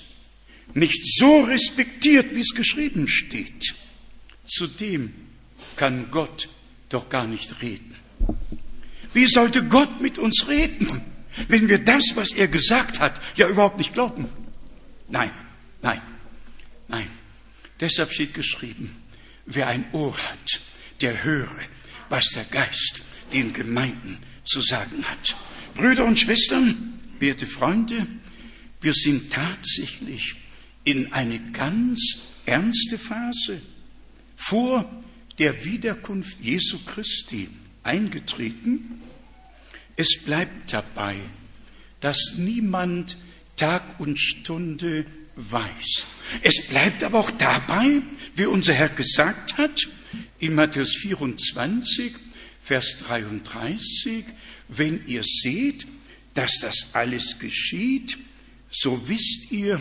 nicht so respektiert, wie es geschrieben steht, zu dem kann Gott doch gar nicht reden. Wie sollte Gott mit uns reden, wenn wir das, was er gesagt hat, ja überhaupt nicht glauben? Nein, nein, nein. Deshalb steht geschrieben, wer ein Ohr hat, der höre, was der Geist den Gemeinden zu sagen hat. Brüder und Schwestern, werte Freunde, wir sind tatsächlich in eine ganz ernste Phase vor der Wiederkunft Jesu Christi eingetreten. Es bleibt dabei, dass niemand Tag und Stunde weiß. Es bleibt aber auch dabei, wie unser Herr gesagt hat, in Matthäus 24, Vers 33, wenn ihr seht, dass das alles geschieht, so wisst ihr,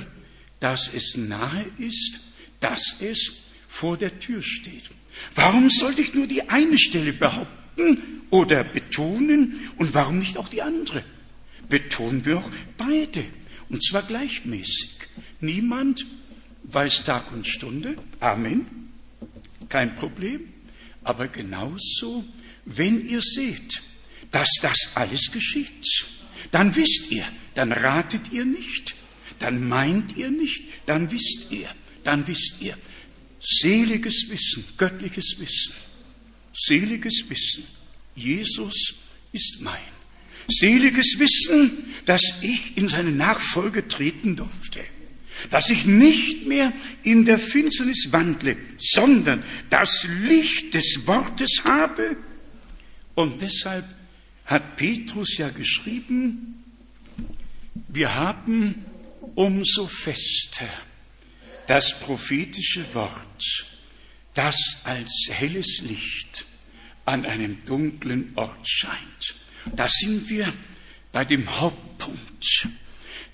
dass es nahe ist, dass es vor der Tür steht. Warum sollte ich nur die eine Stelle behaupten oder betonen und warum nicht auch die andere? Betonen wir auch beide und zwar gleichmäßig. Niemand weiß Tag und Stunde. Amen. Kein Problem. Aber genauso, wenn ihr seht, dass das alles geschieht, dann wisst ihr, dann ratet ihr nicht, dann meint ihr nicht, dann wisst ihr, dann wisst ihr. Seliges Wissen, göttliches Wissen, seliges Wissen. Jesus ist mein. Seliges Wissen, dass ich in seine Nachfolge treten durfte. Dass ich nicht mehr in der Finsternis wandle, sondern das Licht des Wortes habe. Und deshalb hat Petrus ja geschrieben, wir haben umso fester das prophetische Wort, das als helles Licht an einem dunklen Ort scheint. Da sind wir bei dem Hauptpunkt.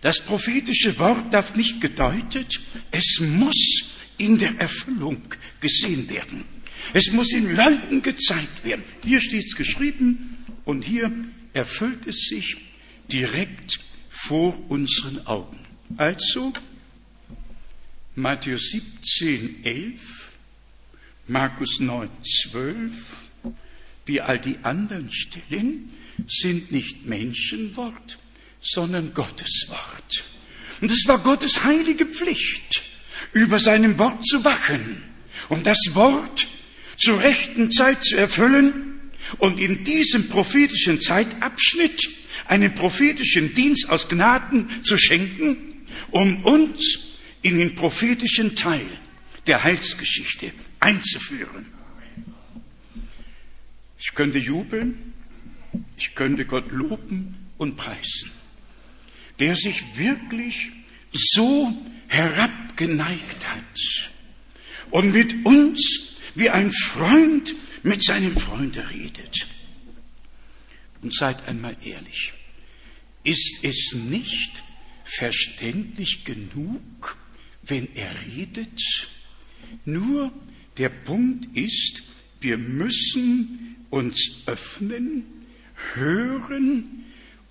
Das prophetische Wort darf nicht gedeutet, es muss in der Erfüllung gesehen werden. Es muss den Leuten gezeigt werden. Hier steht es geschrieben und hier erfüllt es sich direkt vor unseren Augen. Also Matthäus 17, 11, Markus 9, 12, wie all die anderen Stellen, sind nicht Menschenwort, sondern Gottes Wort. Und es war Gottes heilige Pflicht, über seinem Wort zu wachen, um das Wort zur rechten Zeit zu erfüllen und in diesem prophetischen Zeitabschnitt einen prophetischen Dienst aus Gnaden zu schenken, um uns in den prophetischen Teil der Heilsgeschichte einzuführen. Ich könnte jubeln, ich könnte Gott loben und preisen, der sich wirklich so herabgeneigt hat und mit uns wie ein Freund mit seinem Freunde redet. Und seid einmal ehrlich, ist es nicht verständlich genug, wenn er redet? Nur der Punkt ist, wir müssen uns öffnen, hören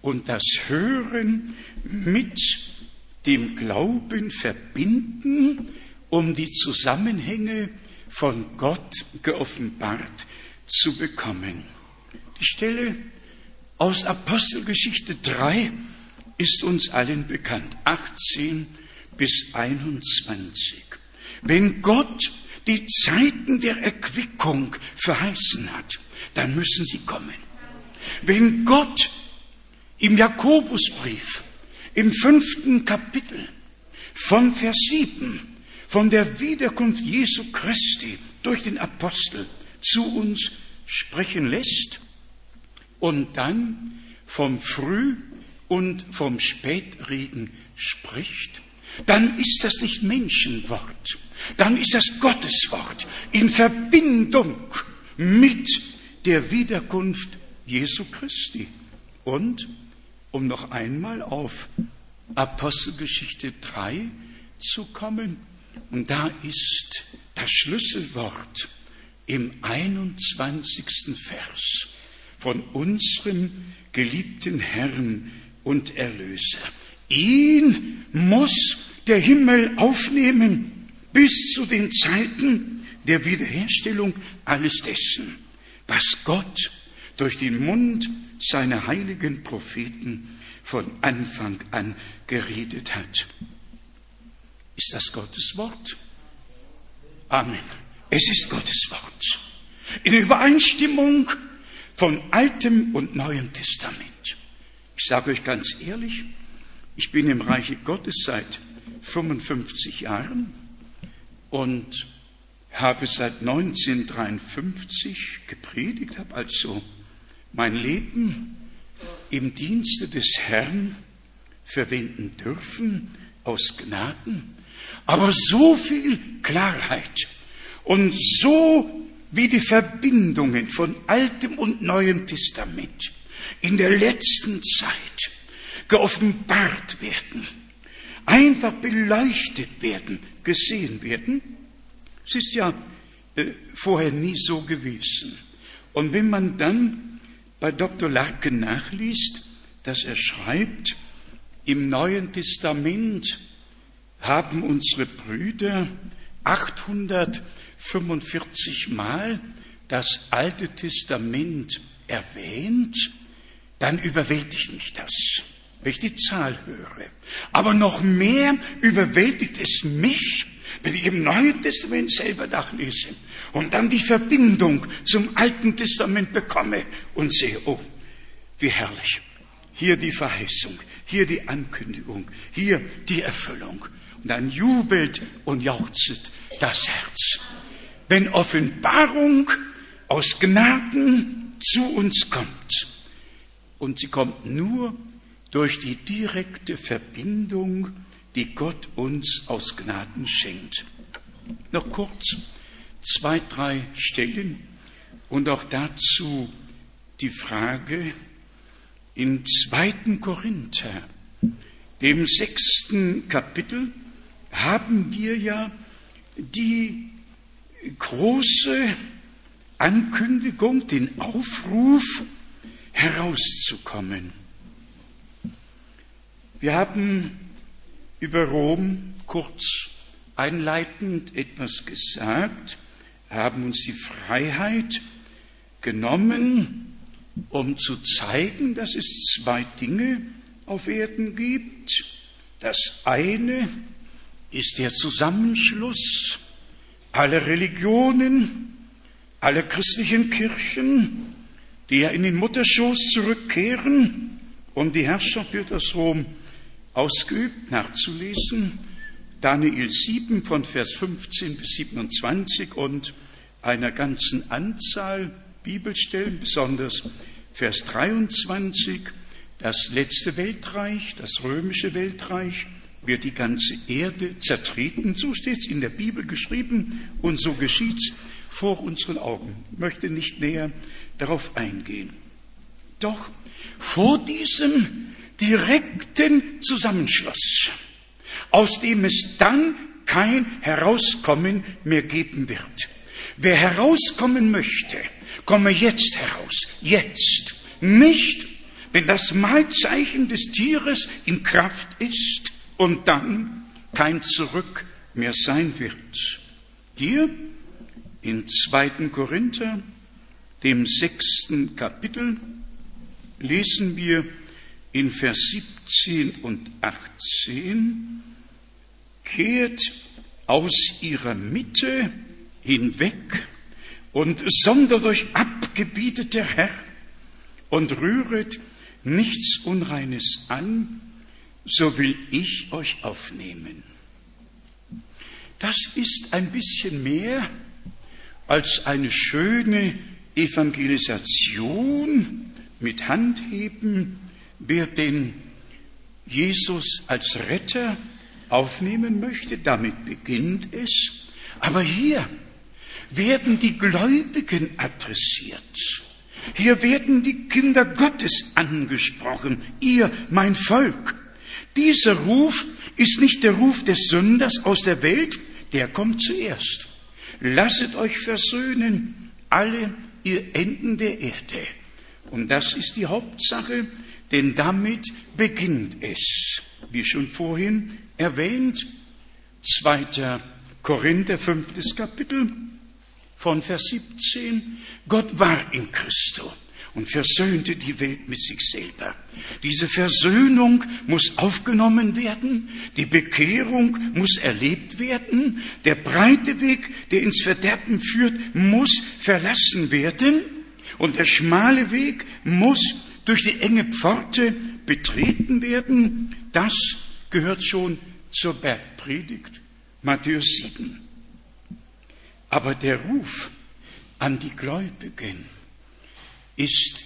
und das Hören mit dem Glauben verbinden, um die Zusammenhänge von Gott geoffenbart zu bekommen. Die Stelle aus Apostelgeschichte 3 ist uns allen bekannt, 18 bis 21. Wenn Gott die Zeiten der Erquickung verheißen hat, dann müssen sie kommen. Wenn Gott im Jakobusbrief im fünften Kapitel von Vers 7 von der Wiederkunft Jesu Christi durch den Apostel zu uns sprechen lässt und dann vom Früh- und vom Spätregen spricht, dann ist das nicht Menschenwort, dann ist das Gotteswort in Verbindung mit der Wiederkunft Jesu Christi. Und, um noch einmal auf Apostelgeschichte 3 zu kommen, und da ist das Schlüsselwort im 21. Vers von unserem geliebten Herrn und Erlöser. Ihn muss der Himmel aufnehmen bis zu den Zeiten der Wiederherstellung alles dessen, was Gott durch den Mund seiner heiligen Propheten von Anfang an geredet hat. Ist das Gottes Wort? Amen. Es ist Gottes Wort. In Übereinstimmung von Altem und Neuem Testament. Ich sage euch ganz ehrlich, ich bin im Reiche Gottes seit 55 Jahren und habe seit 1953 gepredigt, habe also mein Leben im Dienste des Herrn verwenden dürfen aus Gnaden, aber so viel Klarheit und so wie die Verbindungen von Altem und Neuem Testament in der letzten Zeit geoffenbart werden, einfach beleuchtet werden, gesehen werden. Es ist ja äh, vorher nie so gewesen. Und wenn man dann bei Dr. Larkin nachliest, dass er schreibt, im Neuen Testament haben unsere Brüder 845 Mal das Alte Testament erwähnt, dann überwältigt mich das, wenn ich die Zahl höre. Aber noch mehr überwältigt es mich, wenn ich im Neuen Testament selber nachlese und dann die Verbindung zum Alten Testament bekomme und sehe, oh, wie herrlich. Hier die Verheißung, hier die Ankündigung, hier die Erfüllung. Und dann jubelt und jauchzet das Herz. Wenn Offenbarung aus Gnaden zu uns kommt, und sie kommt nur durch die direkte Verbindung, die Gott uns aus Gnaden schenkt. Noch kurz zwei, drei Stellen und auch dazu die Frage in 2. Korinther, dem sechsten Kapitel, haben wir ja die große Ankündigung, den Aufruf herauszukommen. Wir haben über Rom kurz einleitend etwas gesagt, haben uns die Freiheit genommen, um zu zeigen, dass es zwei Dinge auf Erden gibt. Das eine ist der Zusammenschluss aller Religionen, aller christlichen Kirchen, die ja in den Mutterschoß zurückkehren, um die Herrschaft wird das Rom ausgeübt, nachzulesen. Daniel 7 von Vers 15 bis 27 und einer ganzen Anzahl Bibelstellen, besonders Vers 23, das letzte Weltreich, das römische Weltreich, wird die ganze Erde zertreten. So steht es in der Bibel geschrieben und so geschieht es vor unseren Augen. Ich möchte nicht näher darauf eingehen. Doch vor diesem direkten Zusammenschluss, aus dem es dann kein Herauskommen mehr geben wird, wer herauskommen möchte, komme jetzt heraus. Jetzt. Nicht, wenn das Mahlzeichen des Tieres in Kraft ist und dann kein Zurück mehr sein wird. Hier in 2. Korinther, dem sechsten Kapitel, lesen wir in Vers 17 und 18, kehrt aus ihrer Mitte hinweg und sondert euch ab, gebietet der Herr, und rühret nichts Unreines an, so will ich euch aufnehmen. Das ist ein bisschen mehr als eine schöne Evangelisation mit Handheben, wer den Jesus als Retter aufnehmen möchte, damit beginnt es. Aber hier werden die Gläubigen adressiert. Hier werden die Kinder Gottes angesprochen, ihr, mein Volk. Dieser Ruf ist nicht der Ruf des Sünders aus der Welt, der kommt zuerst. Lasset euch versöhnen, alle ihr Enden der Erde. Und das ist die Hauptsache, denn damit beginnt es. Wie schon vorhin erwähnt, 2. Korinther, fünftes Kapitel von Vers 17. Gott war in Christo und versöhnte die Welt mit sich selber. Diese Versöhnung muss aufgenommen werden, die Bekehrung muss erlebt werden, der breite Weg, der ins Verderben führt, muss verlassen werden und der schmale Weg muss durch die enge Pforte betreten werden. Das gehört schon zur Bergpredigt Matthäus 7. Aber der Ruf an die Gläubigen ist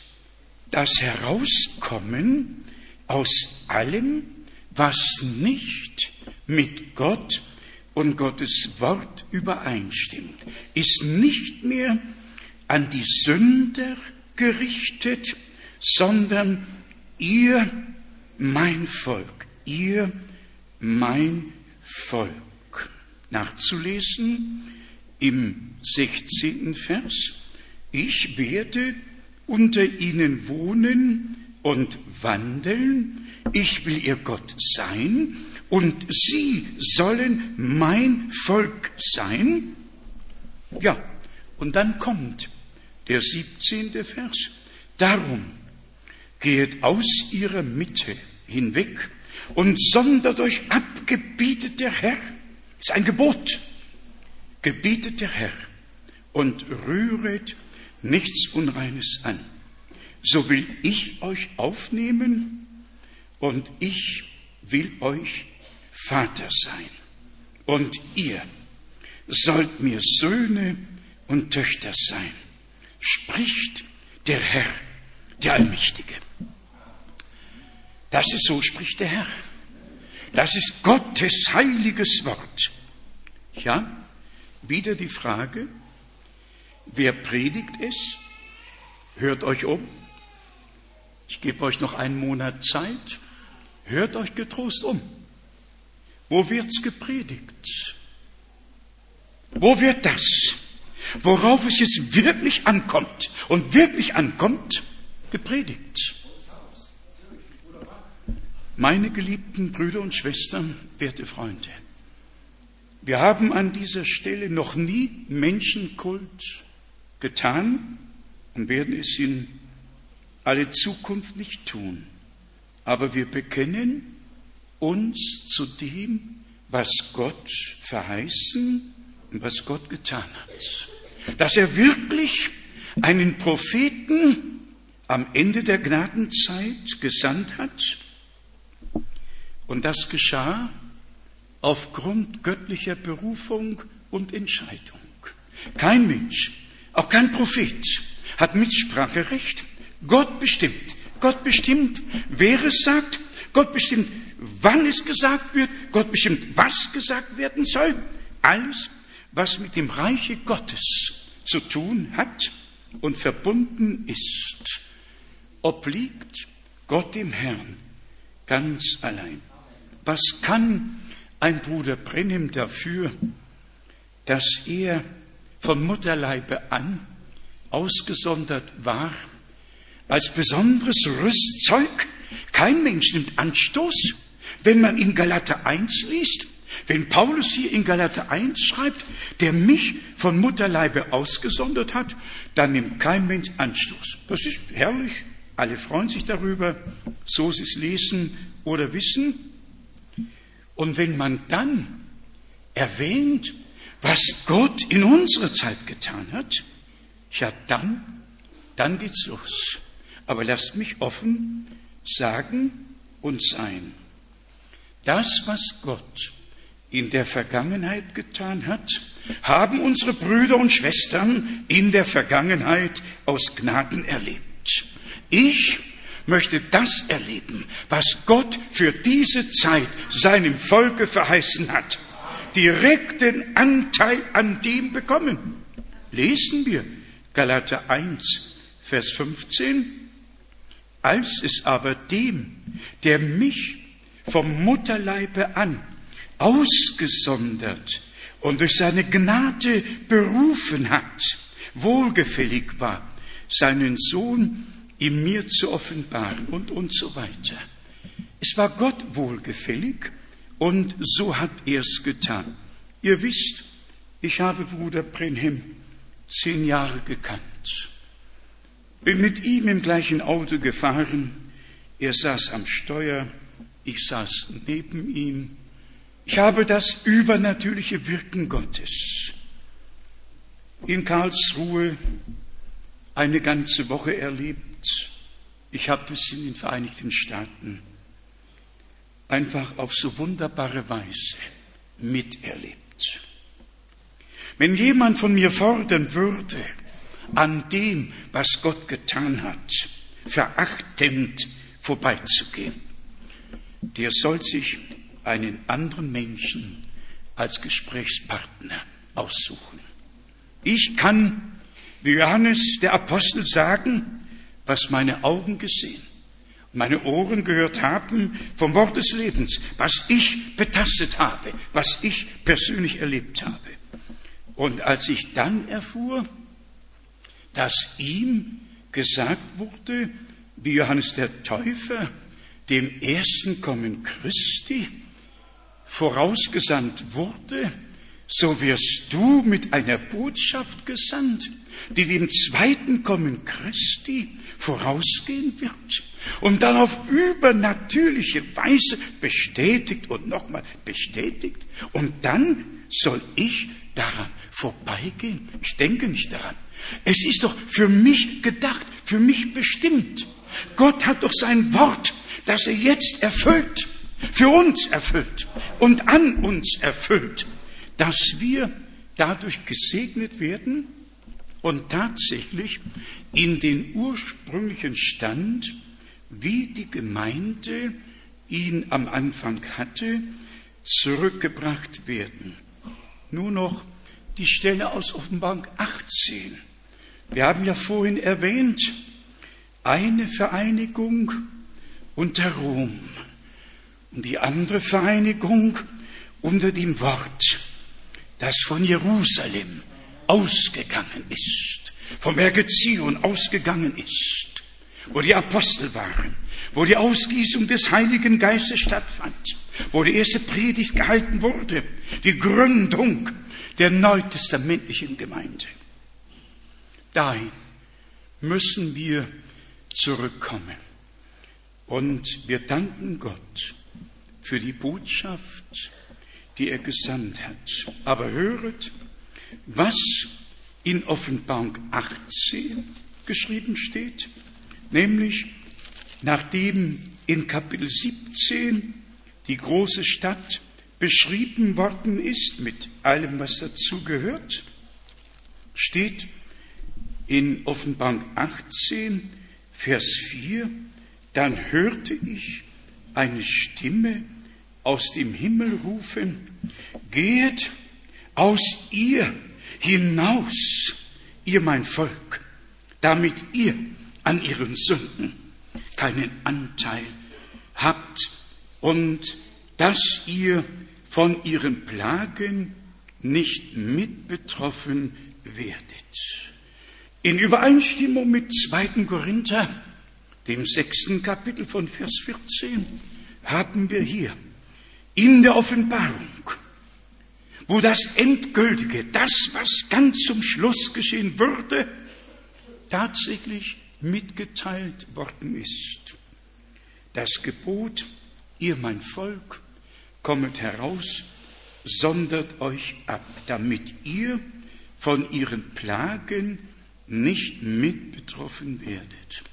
das Herauskommen aus allem, was nicht mit Gott und Gottes Wort übereinstimmt, ist nicht mehr an die Sünder gerichtet, sondern ihr, mein Volk, ihr, mein Volk. Nachzulesen im 16. Vers. Ich werde unter ihnen wohnen und wandeln. Ich will ihr Gott sein und sie sollen mein Volk sein. Ja, und dann kommt der 17. Vers. Darum geht aus ihrer Mitte hinweg und sondert euch ab, gebietet der Herr. Ist ein Gebot. Gebietet der Herr und rühret nichts Unreines an. So will ich euch aufnehmen und ich will euch Vater sein. Und ihr sollt mir Söhne und Töchter sein, spricht der Herr, der Allmächtige. Das ist so, spricht der Herr. Das ist Gottes heiliges Wort. Ja, wieder die Frage, wer predigt es? Hört euch um. Ich gebe euch noch einen Monat Zeit. Hört euch getrost um. Wo wird's gepredigt? Wo wird das, worauf es jetzt wirklich ankommt und wirklich ankommt, gepredigt? Meine geliebten Brüder und Schwestern, werte Freunde, wir haben an dieser Stelle noch nie Menschenkult getan und werden es in alle Zukunft nicht tun. Aber wir bekennen uns zu dem, was Gott verheißen und was Gott getan hat. Dass er wirklich einen Propheten am Ende der Gnadenzeit gesandt hat, und das geschah aufgrund göttlicher Berufung und Entscheidung. Kein Mensch, auch kein Prophet hat Mitspracherecht. Gott bestimmt. Gott bestimmt, wer es sagt. Gott bestimmt, wann es gesagt wird. Gott bestimmt, was gesagt werden soll. Alles, was mit dem Reiche Gottes zu tun hat und verbunden ist, obliegt Gott dem Herrn ganz allein. Was kann ein Bruder Brennim dafür, dass er von Mutterleibe an ausgesondert war, als besonderes Rüstzeug. Kein Mensch nimmt Anstoß, wenn man in Galater 1 liest, wenn Paulus hier in Galater 1 schreibt, der mich von Mutterleibe ausgesondert hat, dann nimmt kein Mensch Anstoß. Das ist herrlich. Alle freuen sich darüber, so sie es lesen oder wissen. Und wenn man dann erwähnt, was Gott in unserer Zeit getan hat, ja dann, dann geht's los. Aber lasst mich offen sagen und sein. Das, was Gott in der Vergangenheit getan hat, haben unsere Brüder und Schwestern in der Vergangenheit aus Gnaden erlebt. Ich möchte das erleben, was Gott für diese Zeit seinem Volke verheißen hat. Direkten Anteil an dem bekommen. Lesen wir Galater 1, Vers 15. Als es aber dem, der mich vom Mutterleibe an ausgesondert und durch seine Gnade berufen hat, wohlgefällig war, seinen Sohn in mir zu offenbaren und und so weiter. Es war Gott wohlgefällig und so hat er es getan. Ihr wisst, ich habe Bruder Brenhem zehn Jahre gekannt. Bin mit ihm im gleichen Auto gefahren. Er saß am Steuer, ich saß neben ihm. Ich habe das übernatürliche Wirken Gottes in Karlsruhe eine ganze Woche erlebt. Ich habe es in den Vereinigten Staaten einfach auf so wunderbare Weise miterlebt. Wenn jemand von mir fordern würde, an dem, was Gott getan hat, verachtend vorbeizugehen, der soll sich einen anderen Menschen als Gesprächspartner aussuchen. Ich kann, wie Johannes der Apostel, sagen, was meine Augen gesehen, meine Ohren gehört haben vom Wort des Lebens, was ich betastet habe, was ich persönlich erlebt habe. Und als ich dann erfuhr, dass ihm gesagt wurde, wie Johannes der Täufer, dem ersten Kommen Christi, vorausgesandt wurde, so wirst du mit einer Botschaft gesandt, die dem zweiten Kommen Christi vorausgehen wird und dann auf übernatürliche Weise bestätigt und nochmal bestätigt. Und dann soll ich daran vorbeigehen. Ich denke nicht daran. Es ist doch für mich gedacht, für mich bestimmt. Gott hat doch sein Wort, das er jetzt erfüllt für uns erfüllt und an uns erfüllt, dass wir dadurch gesegnet werden und tatsächlich in den ursprünglichen Stand, wie die Gemeinde ihn am Anfang hatte, zurückgebracht werden. Nur noch die Stelle aus Offenbarung 18. Wir haben ja vorhin erwähnt, eine Vereinigung unter Rom und die andere Vereinigung unter dem Wort, das von Jerusalem ausgegangen ist, vom Berge Zion ausgegangen ist, wo die Apostel waren, wo die Ausgießung des Heiligen Geistes stattfand, wo die erste Predigt gehalten wurde, die Gründung der neutestamentlichen Gemeinde. Dahin müssen wir zurückkommen. Und wir danken Gott für die Botschaft, die er gesandt hat. Aber höret, was in Offenbarung 18 geschrieben steht, nämlich nachdem in Kapitel 17 die große Stadt beschrieben worden ist mit allem, was dazugehört, steht in Offenbarung 18, Vers 4, dann hörte ich eine Stimme aus dem Himmel rufen, geht aus ihr hinaus, ihr mein Volk, damit ihr an ihren Sünden keinen Anteil habt und dass ihr von ihren Plagen nicht mit betroffen werdet. In Übereinstimmung mit 2. Korinther, dem sechsten Kapitel von Vers 14, haben wir hier in der Offenbarung, wo das Endgültige, das, was ganz zum Schluss geschehen würde, tatsächlich mitgeteilt worden ist. Das Gebot, ihr mein Volk, kommet heraus, sondert euch ab, damit ihr von ihren Plagen nicht mit betroffen werdet.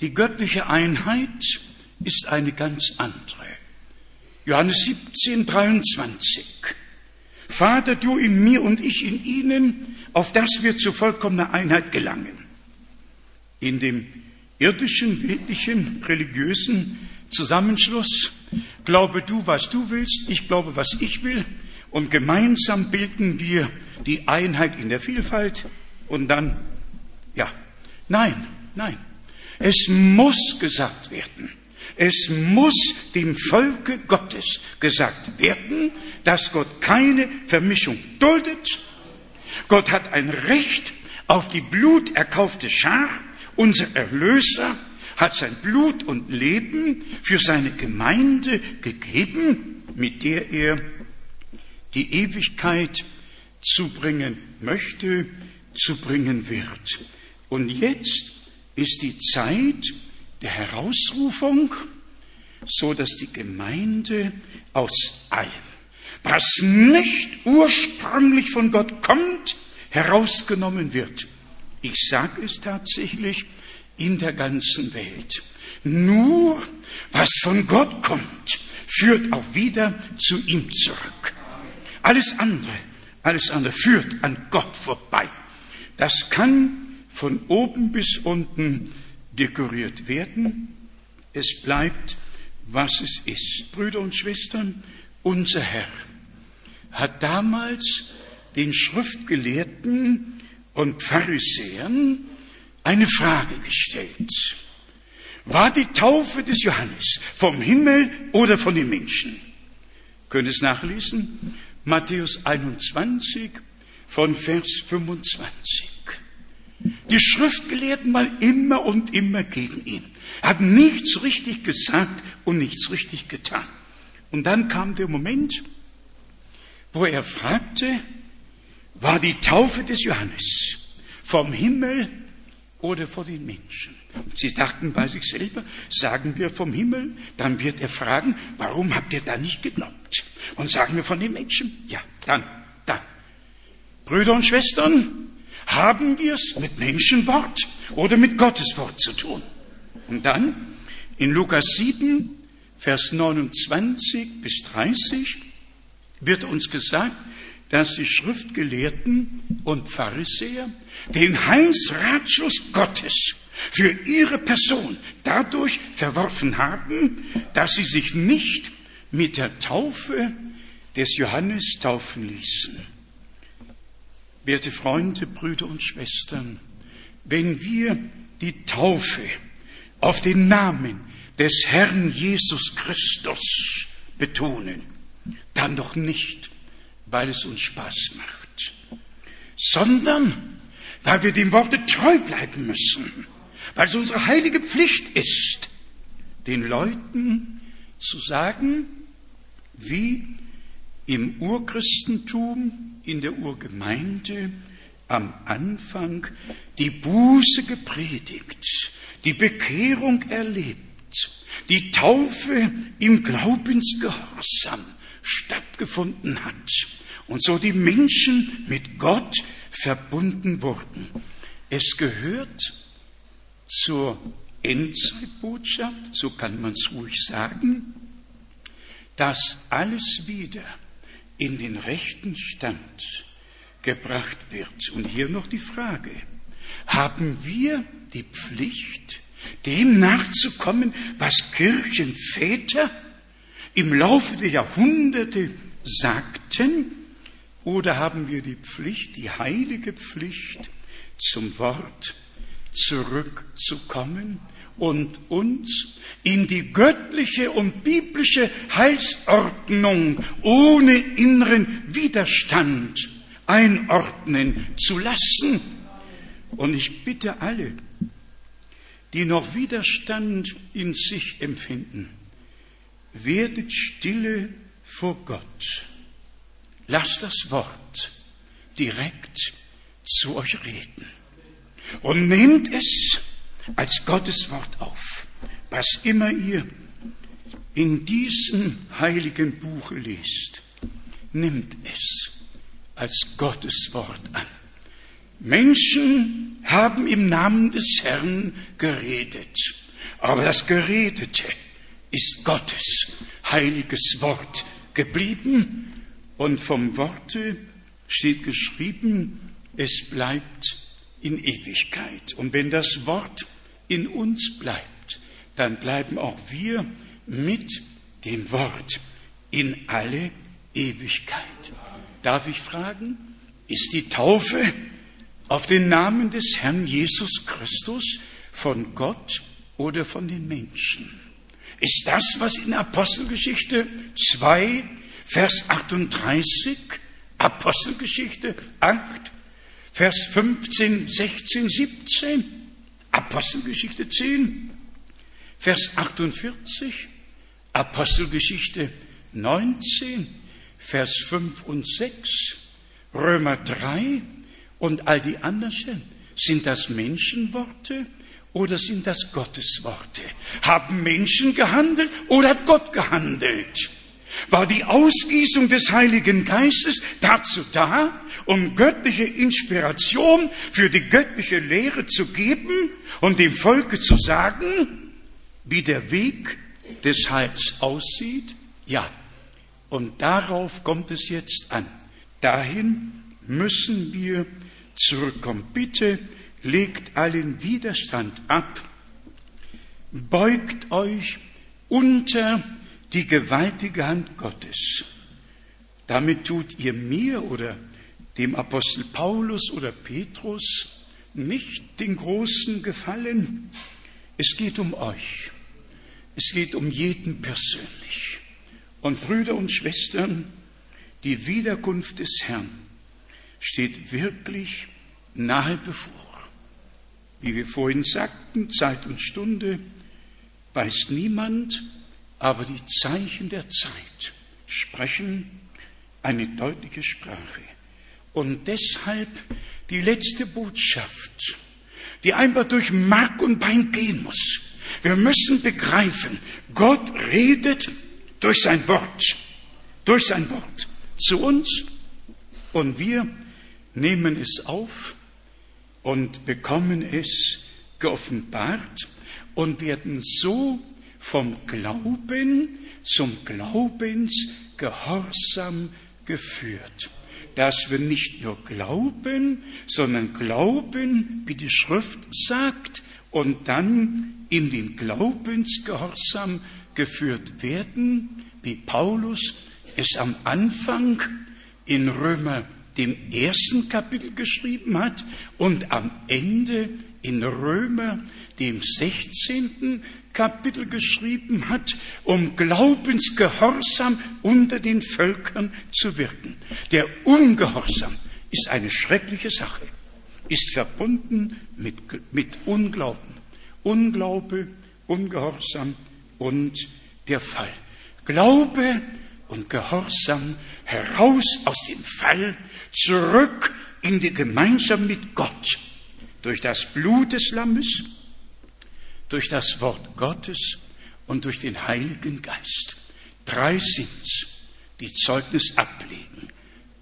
Die göttliche Einheit ist eine ganz andere. Johannes 17, 23. Vater, du in mir und ich in ihnen, auf dass wir zu vollkommener Einheit gelangen. In dem irdischen, bildlichen, religiösen Zusammenschluss glaube du, was du willst, ich glaube, was ich will, und gemeinsam bilden wir die Einheit in der Vielfalt und dann, ja, nein, nein. Es muss gesagt werden. Es muss dem Volke Gottes gesagt werden, dass Gott keine Vermischung duldet. Gott hat ein Recht auf die bluterkaufte Schar. Unser Erlöser hat sein Blut und Leben für seine Gemeinde gegeben, mit der er die Ewigkeit zubringen möchte, zu bringen wird. Und jetzt ist die Zeit der Herausrufung, so dass die Gemeinde aus allem, was nicht ursprünglich von Gott kommt, herausgenommen wird. Ich sage es tatsächlich in der ganzen Welt. Nur was von Gott kommt, führt auch wieder zu ihm zurück. Alles andere, alles andere führt an Gott vorbei. Das kann von oben bis unten dekoriert werden. Es bleibt, was es ist. Brüder und Schwestern, unser Herr hat damals den Schriftgelehrten und Pharisäern eine Frage gestellt. War die Taufe des Johannes vom Himmel oder von den Menschen? Können es nachlesen? Matthäus 21, von Vers 25. Die Schriftgelehrten mal immer und immer gegen ihn, haben nichts richtig gesagt und nichts richtig getan. Und dann kam der Moment, wo er fragte, war die Taufe des Johannes vom Himmel oder vor den Menschen? Und sie dachten bei sich selber, sagen wir vom Himmel, dann wird er fragen, warum habt ihr da nicht geglaubt? Und sagen wir von den Menschen, ja, dann Brüder und Schwestern, haben wir es mit Menschenwort oder mit Gottes Wort zu tun? Und dann in Lukas 7, Vers 29 bis 30 wird uns gesagt, dass die Schriftgelehrten und Pharisäer den Heilsratschluss Gottes für ihre Person dadurch verworfen haben, dass sie sich nicht mit der Taufe des Johannes taufen ließen. Werte Freunde, Brüder und Schwestern, wenn wir die Taufe auf den Namen des Herrn Jesus Christus betonen, dann doch nicht, weil es uns Spaß macht, sondern weil wir dem Worte treu bleiben müssen, weil es unsere heilige Pflicht ist, den Leuten zu sagen, wie im Urchristentum, in der Urgemeinde am Anfang die Buße gepredigt, die Bekehrung erlebt, die Taufe im Glaubensgehorsam stattgefunden hat und so die Menschen mit Gott verbunden wurden. Es gehört zur Endzeitbotschaft, so kann man es ruhig sagen, dass alles wieder in den rechten Stand gebracht wird. Und hier noch die Frage, haben wir die Pflicht, dem nachzukommen, was Kirchenväter im Laufe der Jahrhunderte sagten, oder haben wir die Pflicht, die heilige Pflicht, zum Wort zurückzukommen und uns in die göttliche und biblische Heilsordnung ohne inneren Widerstand einordnen zu lassen. Und ich bitte alle, die noch Widerstand in sich empfinden, werdet stille vor Gott. Lasst das Wort direkt zu euch reden und nehmt es als Gottes Wort auf. Was immer ihr in diesem heiligen Buche lest, nimmt es als Gottes Wort an. Menschen haben im Namen des Herrn geredet, aber das Geredete ist Gottes heiliges Wort geblieben und vom Worte steht geschrieben, es bleibt in Ewigkeit. Und wenn das Wort in uns bleibt, dann bleiben auch wir mit dem Wort in alle Ewigkeit. Darf ich fragen, ist die Taufe auf den Namen des Herrn Jesus Christus von Gott oder von den Menschen? Ist das, was in Apostelgeschichte 2, Vers 38, Apostelgeschichte 8, Vers 15, 16, 17, Apostelgeschichte 10, Vers 48, Apostelgeschichte 19, Vers 5 und 6, Römer 3 und all die anderen. Sind das Menschenworte oder sind das Gottesworte? Haben Menschen gehandelt oder hat Gott gehandelt? War die Ausgießung des Heiligen Geistes dazu da, um göttliche Inspiration für die göttliche Lehre zu geben und dem Volke zu sagen, wie der Weg des Heils aussieht? Ja. Und darauf kommt es jetzt an. Dahin müssen wir zurückkommen. Bitte legt allen Widerstand ab, beugt euch unter die gewaltige Hand Gottes. Damit tut ihr mir oder dem Apostel Paulus oder Petrus nicht den großen Gefallen. Es geht um euch. Es geht um jeden persönlich. Und Brüder und Schwestern, die Wiederkunft des Herrn steht wirklich nahe bevor. Wie wir vorhin sagten, Zeit und Stunde weiß niemand, aber die Zeichen der Zeit sprechen eine deutliche Sprache. Und deshalb die letzte Botschaft, die einfach durch Mark und Bein gehen muss. Wir müssen begreifen, Gott redet durch sein Wort, durch sein Wort zu uns und wir nehmen es auf und bekommen es geoffenbart und werden so vom Glauben zum Glaubensgehorsam geführt. Dass wir nicht nur glauben, sondern glauben, wie die Schrift sagt, und dann in den Glaubensgehorsam geführt werden, wie Paulus es am Anfang in Römer dem ersten Kapitel geschrieben hat und am Ende in Römer dem 16. Kapitel geschrieben hat, um Glaubensgehorsam unter den Völkern zu wirken. Der Ungehorsam ist eine schreckliche Sache, ist verbunden mit, mit Unglauben. Unglaube, Ungehorsam und der Fall. Glaube und Gehorsam heraus aus dem Fall, zurück in die Gemeinschaft mit Gott. Durch das Blut des Lammes, durch das Wort Gottes und durch den Heiligen Geist. Drei sind's, die Zeugnis ablegen.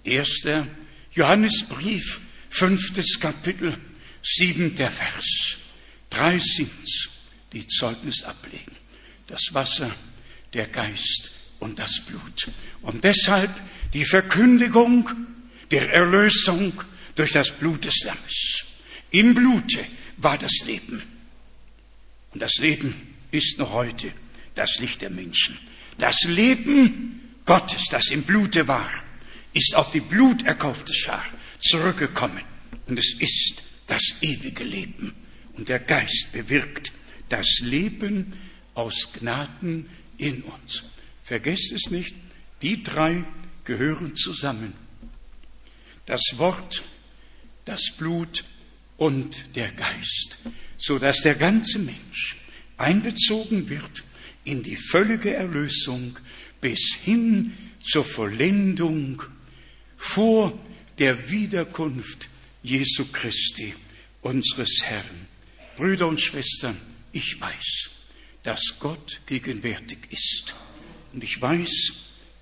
Erster Johannesbrief, fünftes Kapitel, siebenter Vers. Drei sind's, die Zeugnis ablegen. Das Wasser, der Geist und das Blut. Und deshalb die Verkündigung der Erlösung durch das Blut des Lammes. Im Blute war das Leben. Und das Leben ist noch heute das Licht der Menschen. Das Leben Gottes, das im Blute war, ist auf die bluterkaufte Schar zurückgekommen. Und es ist das ewige Leben. Und der Geist bewirkt das Leben aus Gnaden in uns. Vergesst es nicht, die drei gehören zusammen. das Wort, das Blut und der Geist, so dass der ganze Mensch einbezogen wird in die völlige Erlösung bis hin zur Vollendung vor der Wiederkunft Jesu Christi, unseres Herrn. Brüder und Schwestern, ich weiß, dass Gott gegenwärtig ist. Und ich weiß,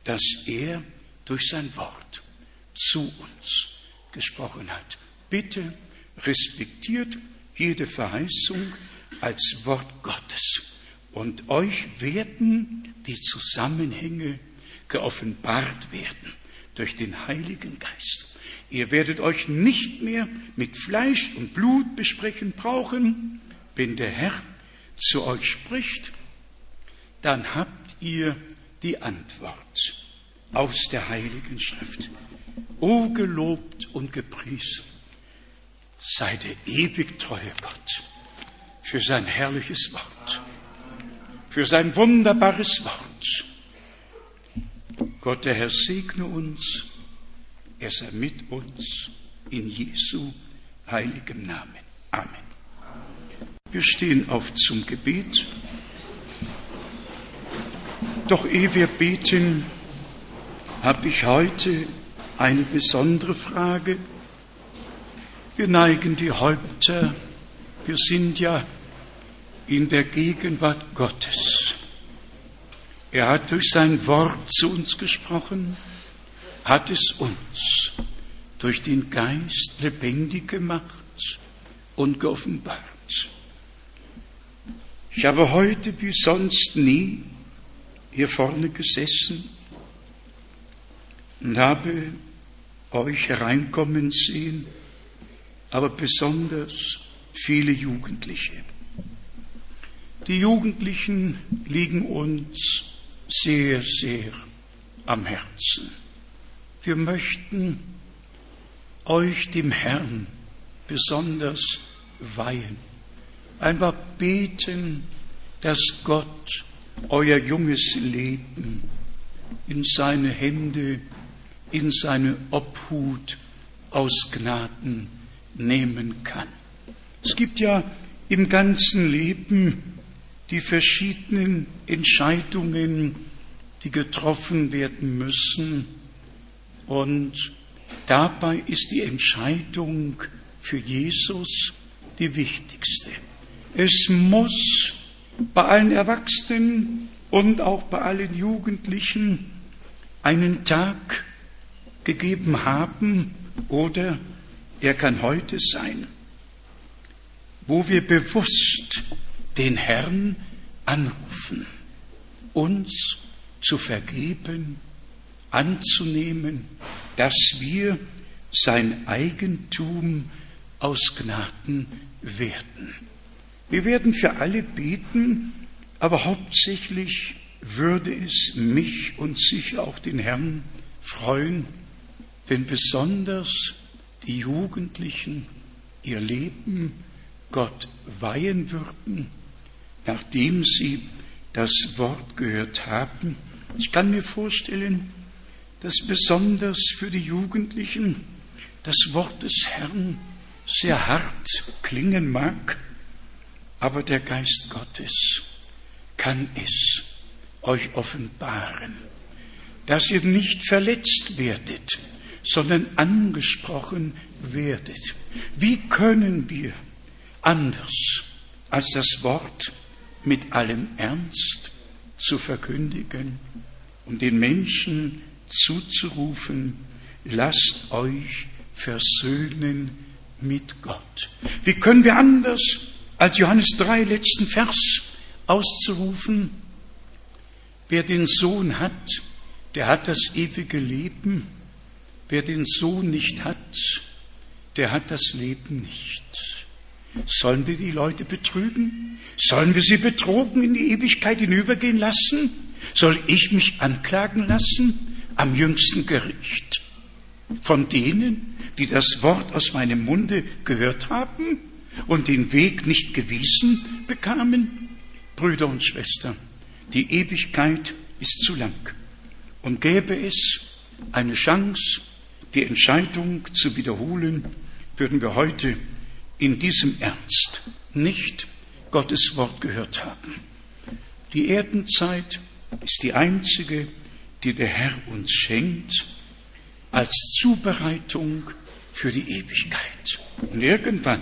dass er durch sein Wort zu uns gesprochen hat. Bitte respektiert jede Verheißung als Wort Gottes. Und euch werden die Zusammenhänge geoffenbart werden durch den Heiligen Geist. Ihr werdet euch nicht mehr mit Fleisch und Blut besprechen brauchen. Wenn der Herr zu euch spricht, dann habt ihr die Antwort aus der Heiligen Schrift. O gelobt und gepriesen sei der ewig treue Gott für sein herrliches Wort, für sein wunderbares Wort. Gott, der Herr, segne uns, er sei mit uns in Jesu heiligem Namen. Amen. Wir stehen auf zum Gebet. Doch ehe wir beten, habe ich heute eine besondere Frage. Wir neigen die Häupter, wir sind ja in der Gegenwart Gottes. Er hat durch sein Wort zu uns gesprochen, hat es uns durch den Geist lebendig gemacht und geoffenbart. Ich habe heute wie sonst nie hier vorne gesessen und habe euch hereinkommen sehen, aber besonders viele Jugendliche. Die Jugendlichen liegen uns sehr, sehr am Herzen. Wir möchten euch dem Herrn besonders weihen. Einfach beten, dass Gott euer junges Leben in seine Hände, in seine Obhut aus Gnaden nehmen kann. Es gibt ja im ganzen Leben die verschiedenen Entscheidungen, die getroffen werden müssen. Und dabei ist die Entscheidung für Jesus die wichtigste. Es muss bei allen Erwachsenen und auch bei allen Jugendlichen einen Tag gegeben haben oder er kann heute sein, wo wir bewusst den Herrn anrufen, uns zu vergeben, anzunehmen, dass wir sein Eigentum aus Gnaden werden. Wir werden für alle beten, aber hauptsächlich würde es mich und sicher auch den Herrn freuen, wenn besonders die Jugendlichen ihr Leben Gott weihen würden, nachdem sie das Wort gehört haben. Ich kann mir vorstellen, dass besonders für die Jugendlichen das Wort des Herrn sehr hart klingen mag, aber der Geist Gottes kann es euch offenbaren, dass ihr nicht verletzt werdet, sondern angesprochen werdet. Wie können wir anders als das Wort mit allem Ernst zu verkündigen und den Menschen zuzurufen, lasst euch versöhnen mit Gott. Wie können wir anders als Johannes 3 letzten Vers auszurufen, wer den Sohn hat, der hat das ewige Leben, wer den Sohn nicht hat, der hat das Leben nicht. Sollen wir die Leute betrügen? Sollen wir sie betrogen in die Ewigkeit hinübergehen lassen? Soll ich mich anklagen lassen am jüngsten Gericht von denen, die das Wort aus meinem Munde gehört haben und den Weg nicht gewiesen bekamen? Brüder und Schwestern, die Ewigkeit ist zu lang. Und gäbe es eine Chance, die Entscheidung zu wiederholen, würden wir heute in diesem Ernst nicht Gottes Wort gehört haben. Die Erdenzeit ist die einzige, die der Herr uns schenkt, als Zubereitung für die Ewigkeit. Und irgendwann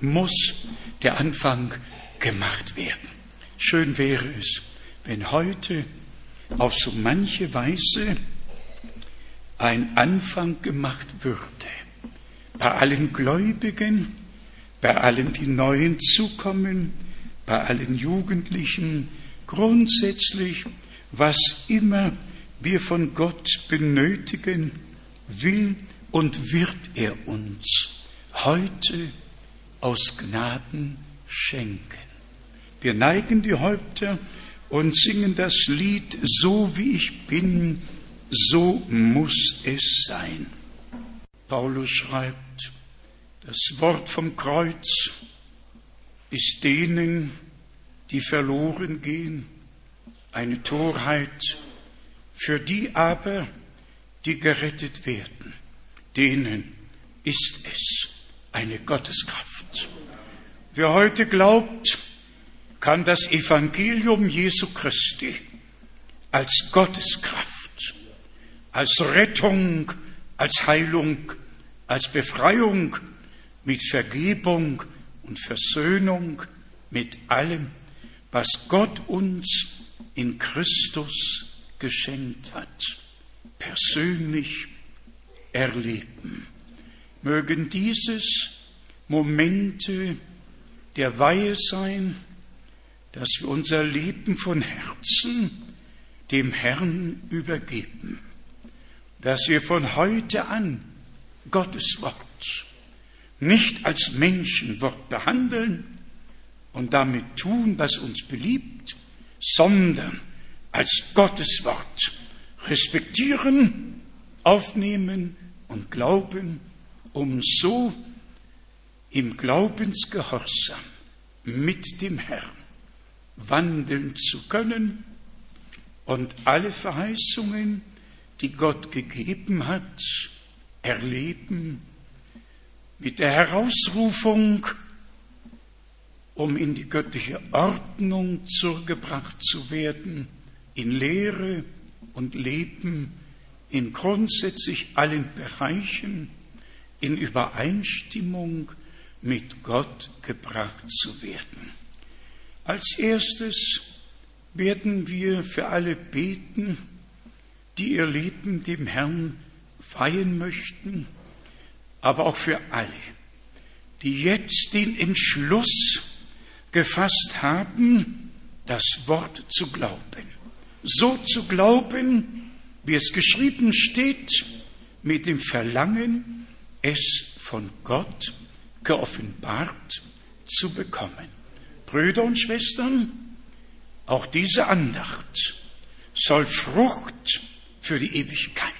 muss der Anfang gemacht werden. Schön wäre es, wenn heute auf so manche Weise ein Anfang gemacht würde. Bei allen Gläubigen, bei allen, die neu hinzukommen, bei allen Jugendlichen, grundsätzlich, was immer wir von Gott benötigen, will und wird er uns heute aus Gnaden schenken. Wir neigen die Häupter und singen das Lied, so wie ich bin, so muss es sein. Paulus schreibt, das Wort vom Kreuz ist denen, die verloren gehen, eine Torheit, für die aber, die gerettet werden, denen ist es eine Gotteskraft. Wer heute glaubt, kann das Evangelium Jesu Christi als Gotteskraft, als Rettung, als Heilung, als Befreiung mit Vergebung und Versöhnung mit allem, was Gott uns in Christus geschenkt hat, persönlich erleben. Mögen dieses Momente der Weihe sein, dass wir unser Leben von Herzen dem Herrn übergeben, dass wir von heute an Gottes Wort nicht als Menschenwort behandeln und damit tun, was uns beliebt, sondern als Gottes Wort respektieren, aufnehmen und glauben, um so im Glaubensgehorsam mit dem Herrn wandeln zu können und alle Verheißungen, die Gott gegeben hat, erleben mit der Herausrufung, um in die göttliche Ordnung zurückgebracht zu werden, in Lehre und Leben, in grundsätzlich allen Bereichen, in Übereinstimmung mit Gott gebracht zu werden. Als erstes werden wir für alle beten, die ihr Leben dem Herrn weihen möchten, aber auch für alle, die jetzt den Entschluss gefasst haben, das Wort zu glauben. So zu glauben, wie es geschrieben steht, mit dem Verlangen, es von Gott geoffenbart zu bekommen. Brüder und Schwestern, auch diese Andacht soll Frucht für die Ewigkeit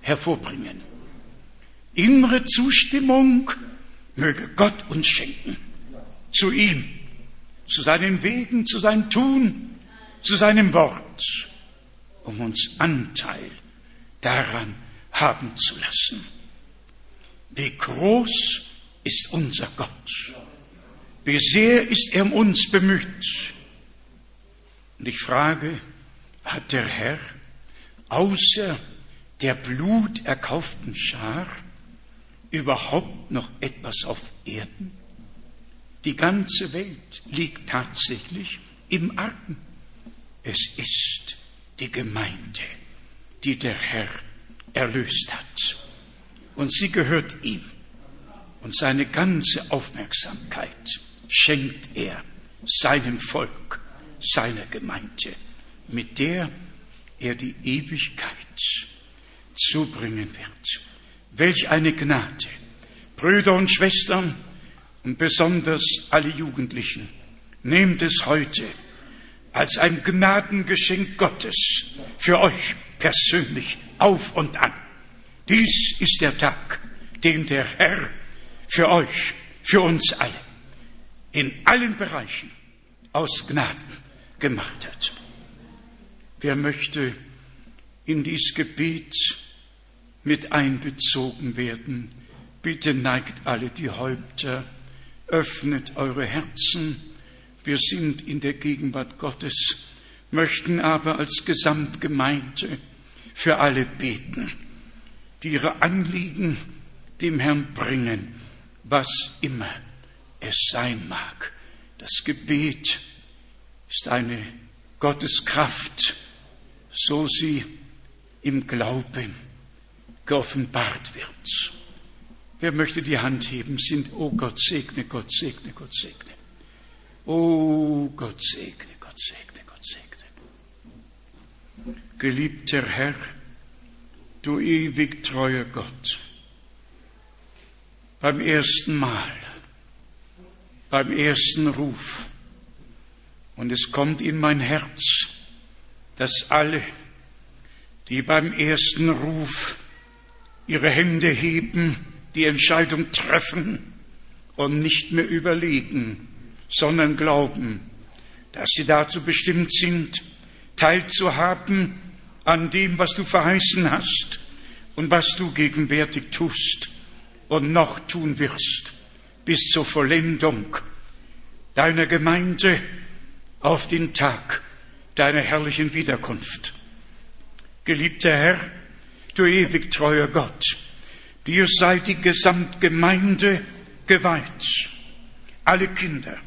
hervorbringen. Innere Zustimmung möge Gott uns schenken. Zu ihm, zu seinen Wegen, zu seinem Tun, zu seinem Wort, um uns Anteil daran haben zu lassen. Wie groß ist unser Gott. Wie sehr ist er um uns bemüht. Und ich frage, hat der Herr außer der bluterkauften Schar überhaupt noch etwas auf Erden? Die ganze Welt liegt tatsächlich im Argen. Es ist die Gemeinde, die der Herr erlöst hat. Und sie gehört ihm. Und seine ganze Aufmerksamkeit schenkt er seinem Volk, seiner Gemeinde, mit der er die Ewigkeit zubringen wird. Welch eine Gnade, Brüder und Schwestern und besonders alle Jugendlichen, nehmt es heute als ein Gnadengeschenk Gottes für euch persönlich auf und an. Dies ist der Tag, den der Herr für euch, für uns alle in allen Bereichen aus Gnaden gemacht hat. Wer möchte in dies Gebet mit einbezogen werden. Bitte neigt alle die Häupter, öffnet eure Herzen. Wir sind in der Gegenwart Gottes, möchten aber als Gesamtgemeinde für alle beten, die ihre Anliegen dem Herrn bringen, was immer es sein mag. Das Gebet ist eine Gotteskraft, so sie im Glauben geoffenbart wird. Wer möchte die Hand heben, sind, oh Gott segne, Gott segne, Gott segne. Oh Gott segne, Gott segne, Gott segne. Geliebter Herr, du ewig treuer Gott, beim ersten Mal, beim ersten Ruf, und es kommt in mein Herz, dass alle, die beim ersten Ruf ihre Hände heben, die Entscheidung treffen und nicht mehr überlegen, sondern glauben, dass sie dazu bestimmt sind, teilzuhaben an dem, was du verheißen hast und was du gegenwärtig tust und noch tun wirst, bis zur Vollendung deiner Gemeinde auf den Tag deiner herrlichen Wiederkunft. Geliebter Herr, du ewig treuer Gott, dir sei die Gesamtgemeinde geweiht, alle Kinder,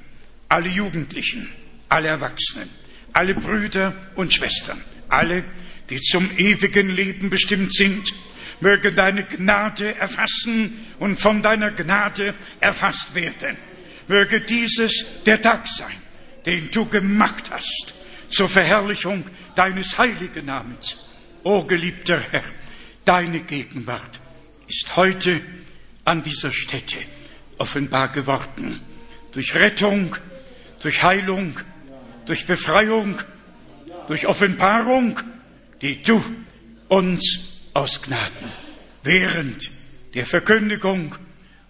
alle Jugendlichen, alle Erwachsenen, alle Brüder und Schwestern, alle, die zum ewigen Leben bestimmt sind, möge deine Gnade erfassen und von deiner Gnade erfasst werden. Möge dieses der Tag sein, den du gemacht hast, zur Verherrlichung deines heiligen Namens. O geliebter Herr, deine Gegenwart ist heute an dieser Stätte offenbar geworden. Durch Rettung, durch Heilung, durch Befreiung, durch Offenbarung, die du uns aus Gnaden während der Verkündigung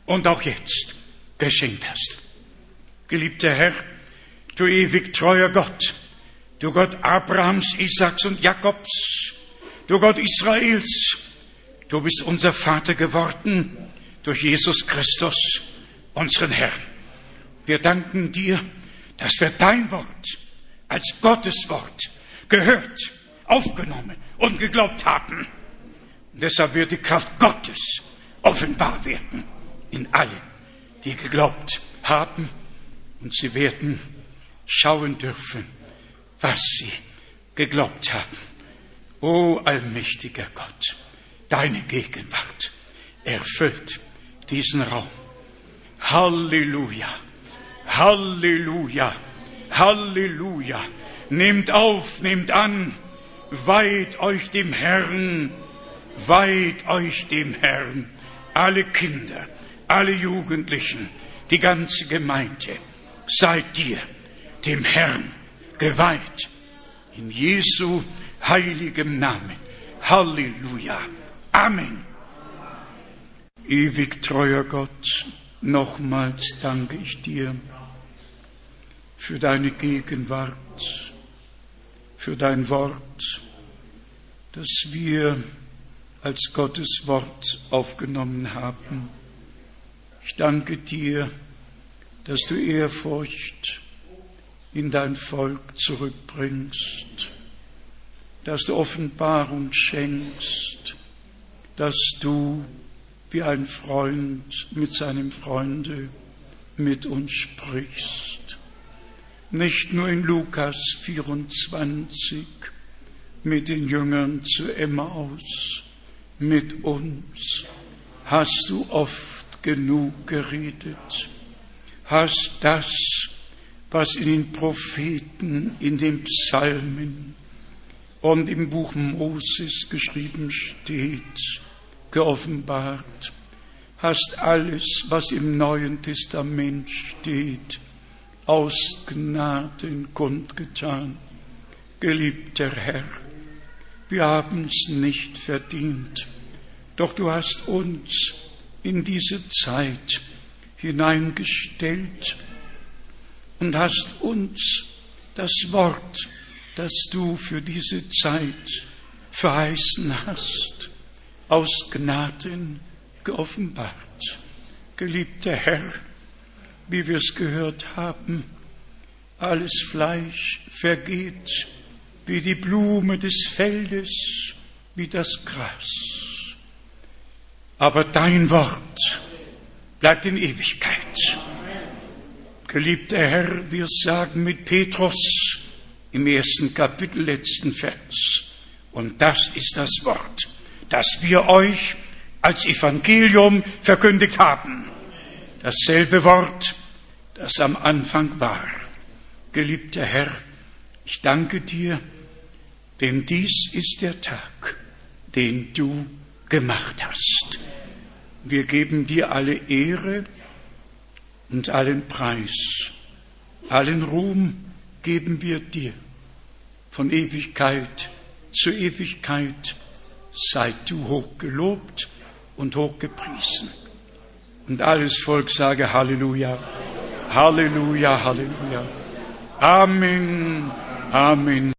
und auch jetzt geschenkt hast. Geliebter Herr, du ewig treuer Gott, du Gott Abrahams, Isaaks und Jakobs, du Gott Israels, du bist unser Vater geworden durch Jesus Christus, unseren Herrn. Wir danken dir, dass wir dein Wort als Gottes Wort gehört, aufgenommen und geglaubt haben. Und deshalb wird die Kraft Gottes offenbar werden in allen, die geglaubt haben und sie werden schauen dürfen, was sie geglaubt haben. O allmächtiger Gott, deine Gegenwart erfüllt diesen Raum. Halleluja, Halleluja, Halleluja. Nehmt auf, nehmt an, weiht euch dem Herrn, weiht euch dem Herrn, alle Kinder, alle Jugendlichen, die ganze Gemeinde seid dir, dem Herrn, geweiht. In Jesu heiligem Namen. Halleluja. Amen. Ewig treuer Gott, nochmals danke ich dir für deine Gegenwart, für dein Wort, das wir als Gottes Wort aufgenommen haben. Ich danke dir, dass du Ehrfurcht in dein Volk zurückbringst, dass du Offenbarung schenkst, dass du wie ein Freund mit seinem Freunde mit uns sprichst. Nicht nur in Lukas 24 mit den Jüngern zu Emmaus, mit uns hast du oft genug geredet hast das, was in den Propheten, in den Psalmen und im Buch Moses geschrieben steht, geoffenbart, hast alles, was im Neuen Testament steht, aus Gnaden kundgetan. Geliebter Herr, wir haben es nicht verdient, doch du hast uns in diese Zeit hineingestellt und hast uns das Wort, das du für diese Zeit verheißen hast, aus Gnaden geoffenbart. Geliebter Herr, wie wir es gehört haben, alles Fleisch vergeht wie die Blume des Feldes, wie das Gras. Aber dein Wort bleibt in Ewigkeit. Geliebter Herr, wir sagen mit Petrus im ersten Kapitel, letzten Vers, und das ist das Wort, das wir euch als Evangelium verkündigt haben. Dasselbe Wort, das am Anfang war. Geliebter Herr, ich danke dir, denn dies ist der Tag, den du gemacht hast. Wir geben dir alle Ehre und allen Preis, allen Ruhm geben wir dir. Von Ewigkeit zu Ewigkeit seid du hoch gelobt und hoch gepriesen. Und alles Volk sage Halleluja, Halleluja, Halleluja. Amen, Amen.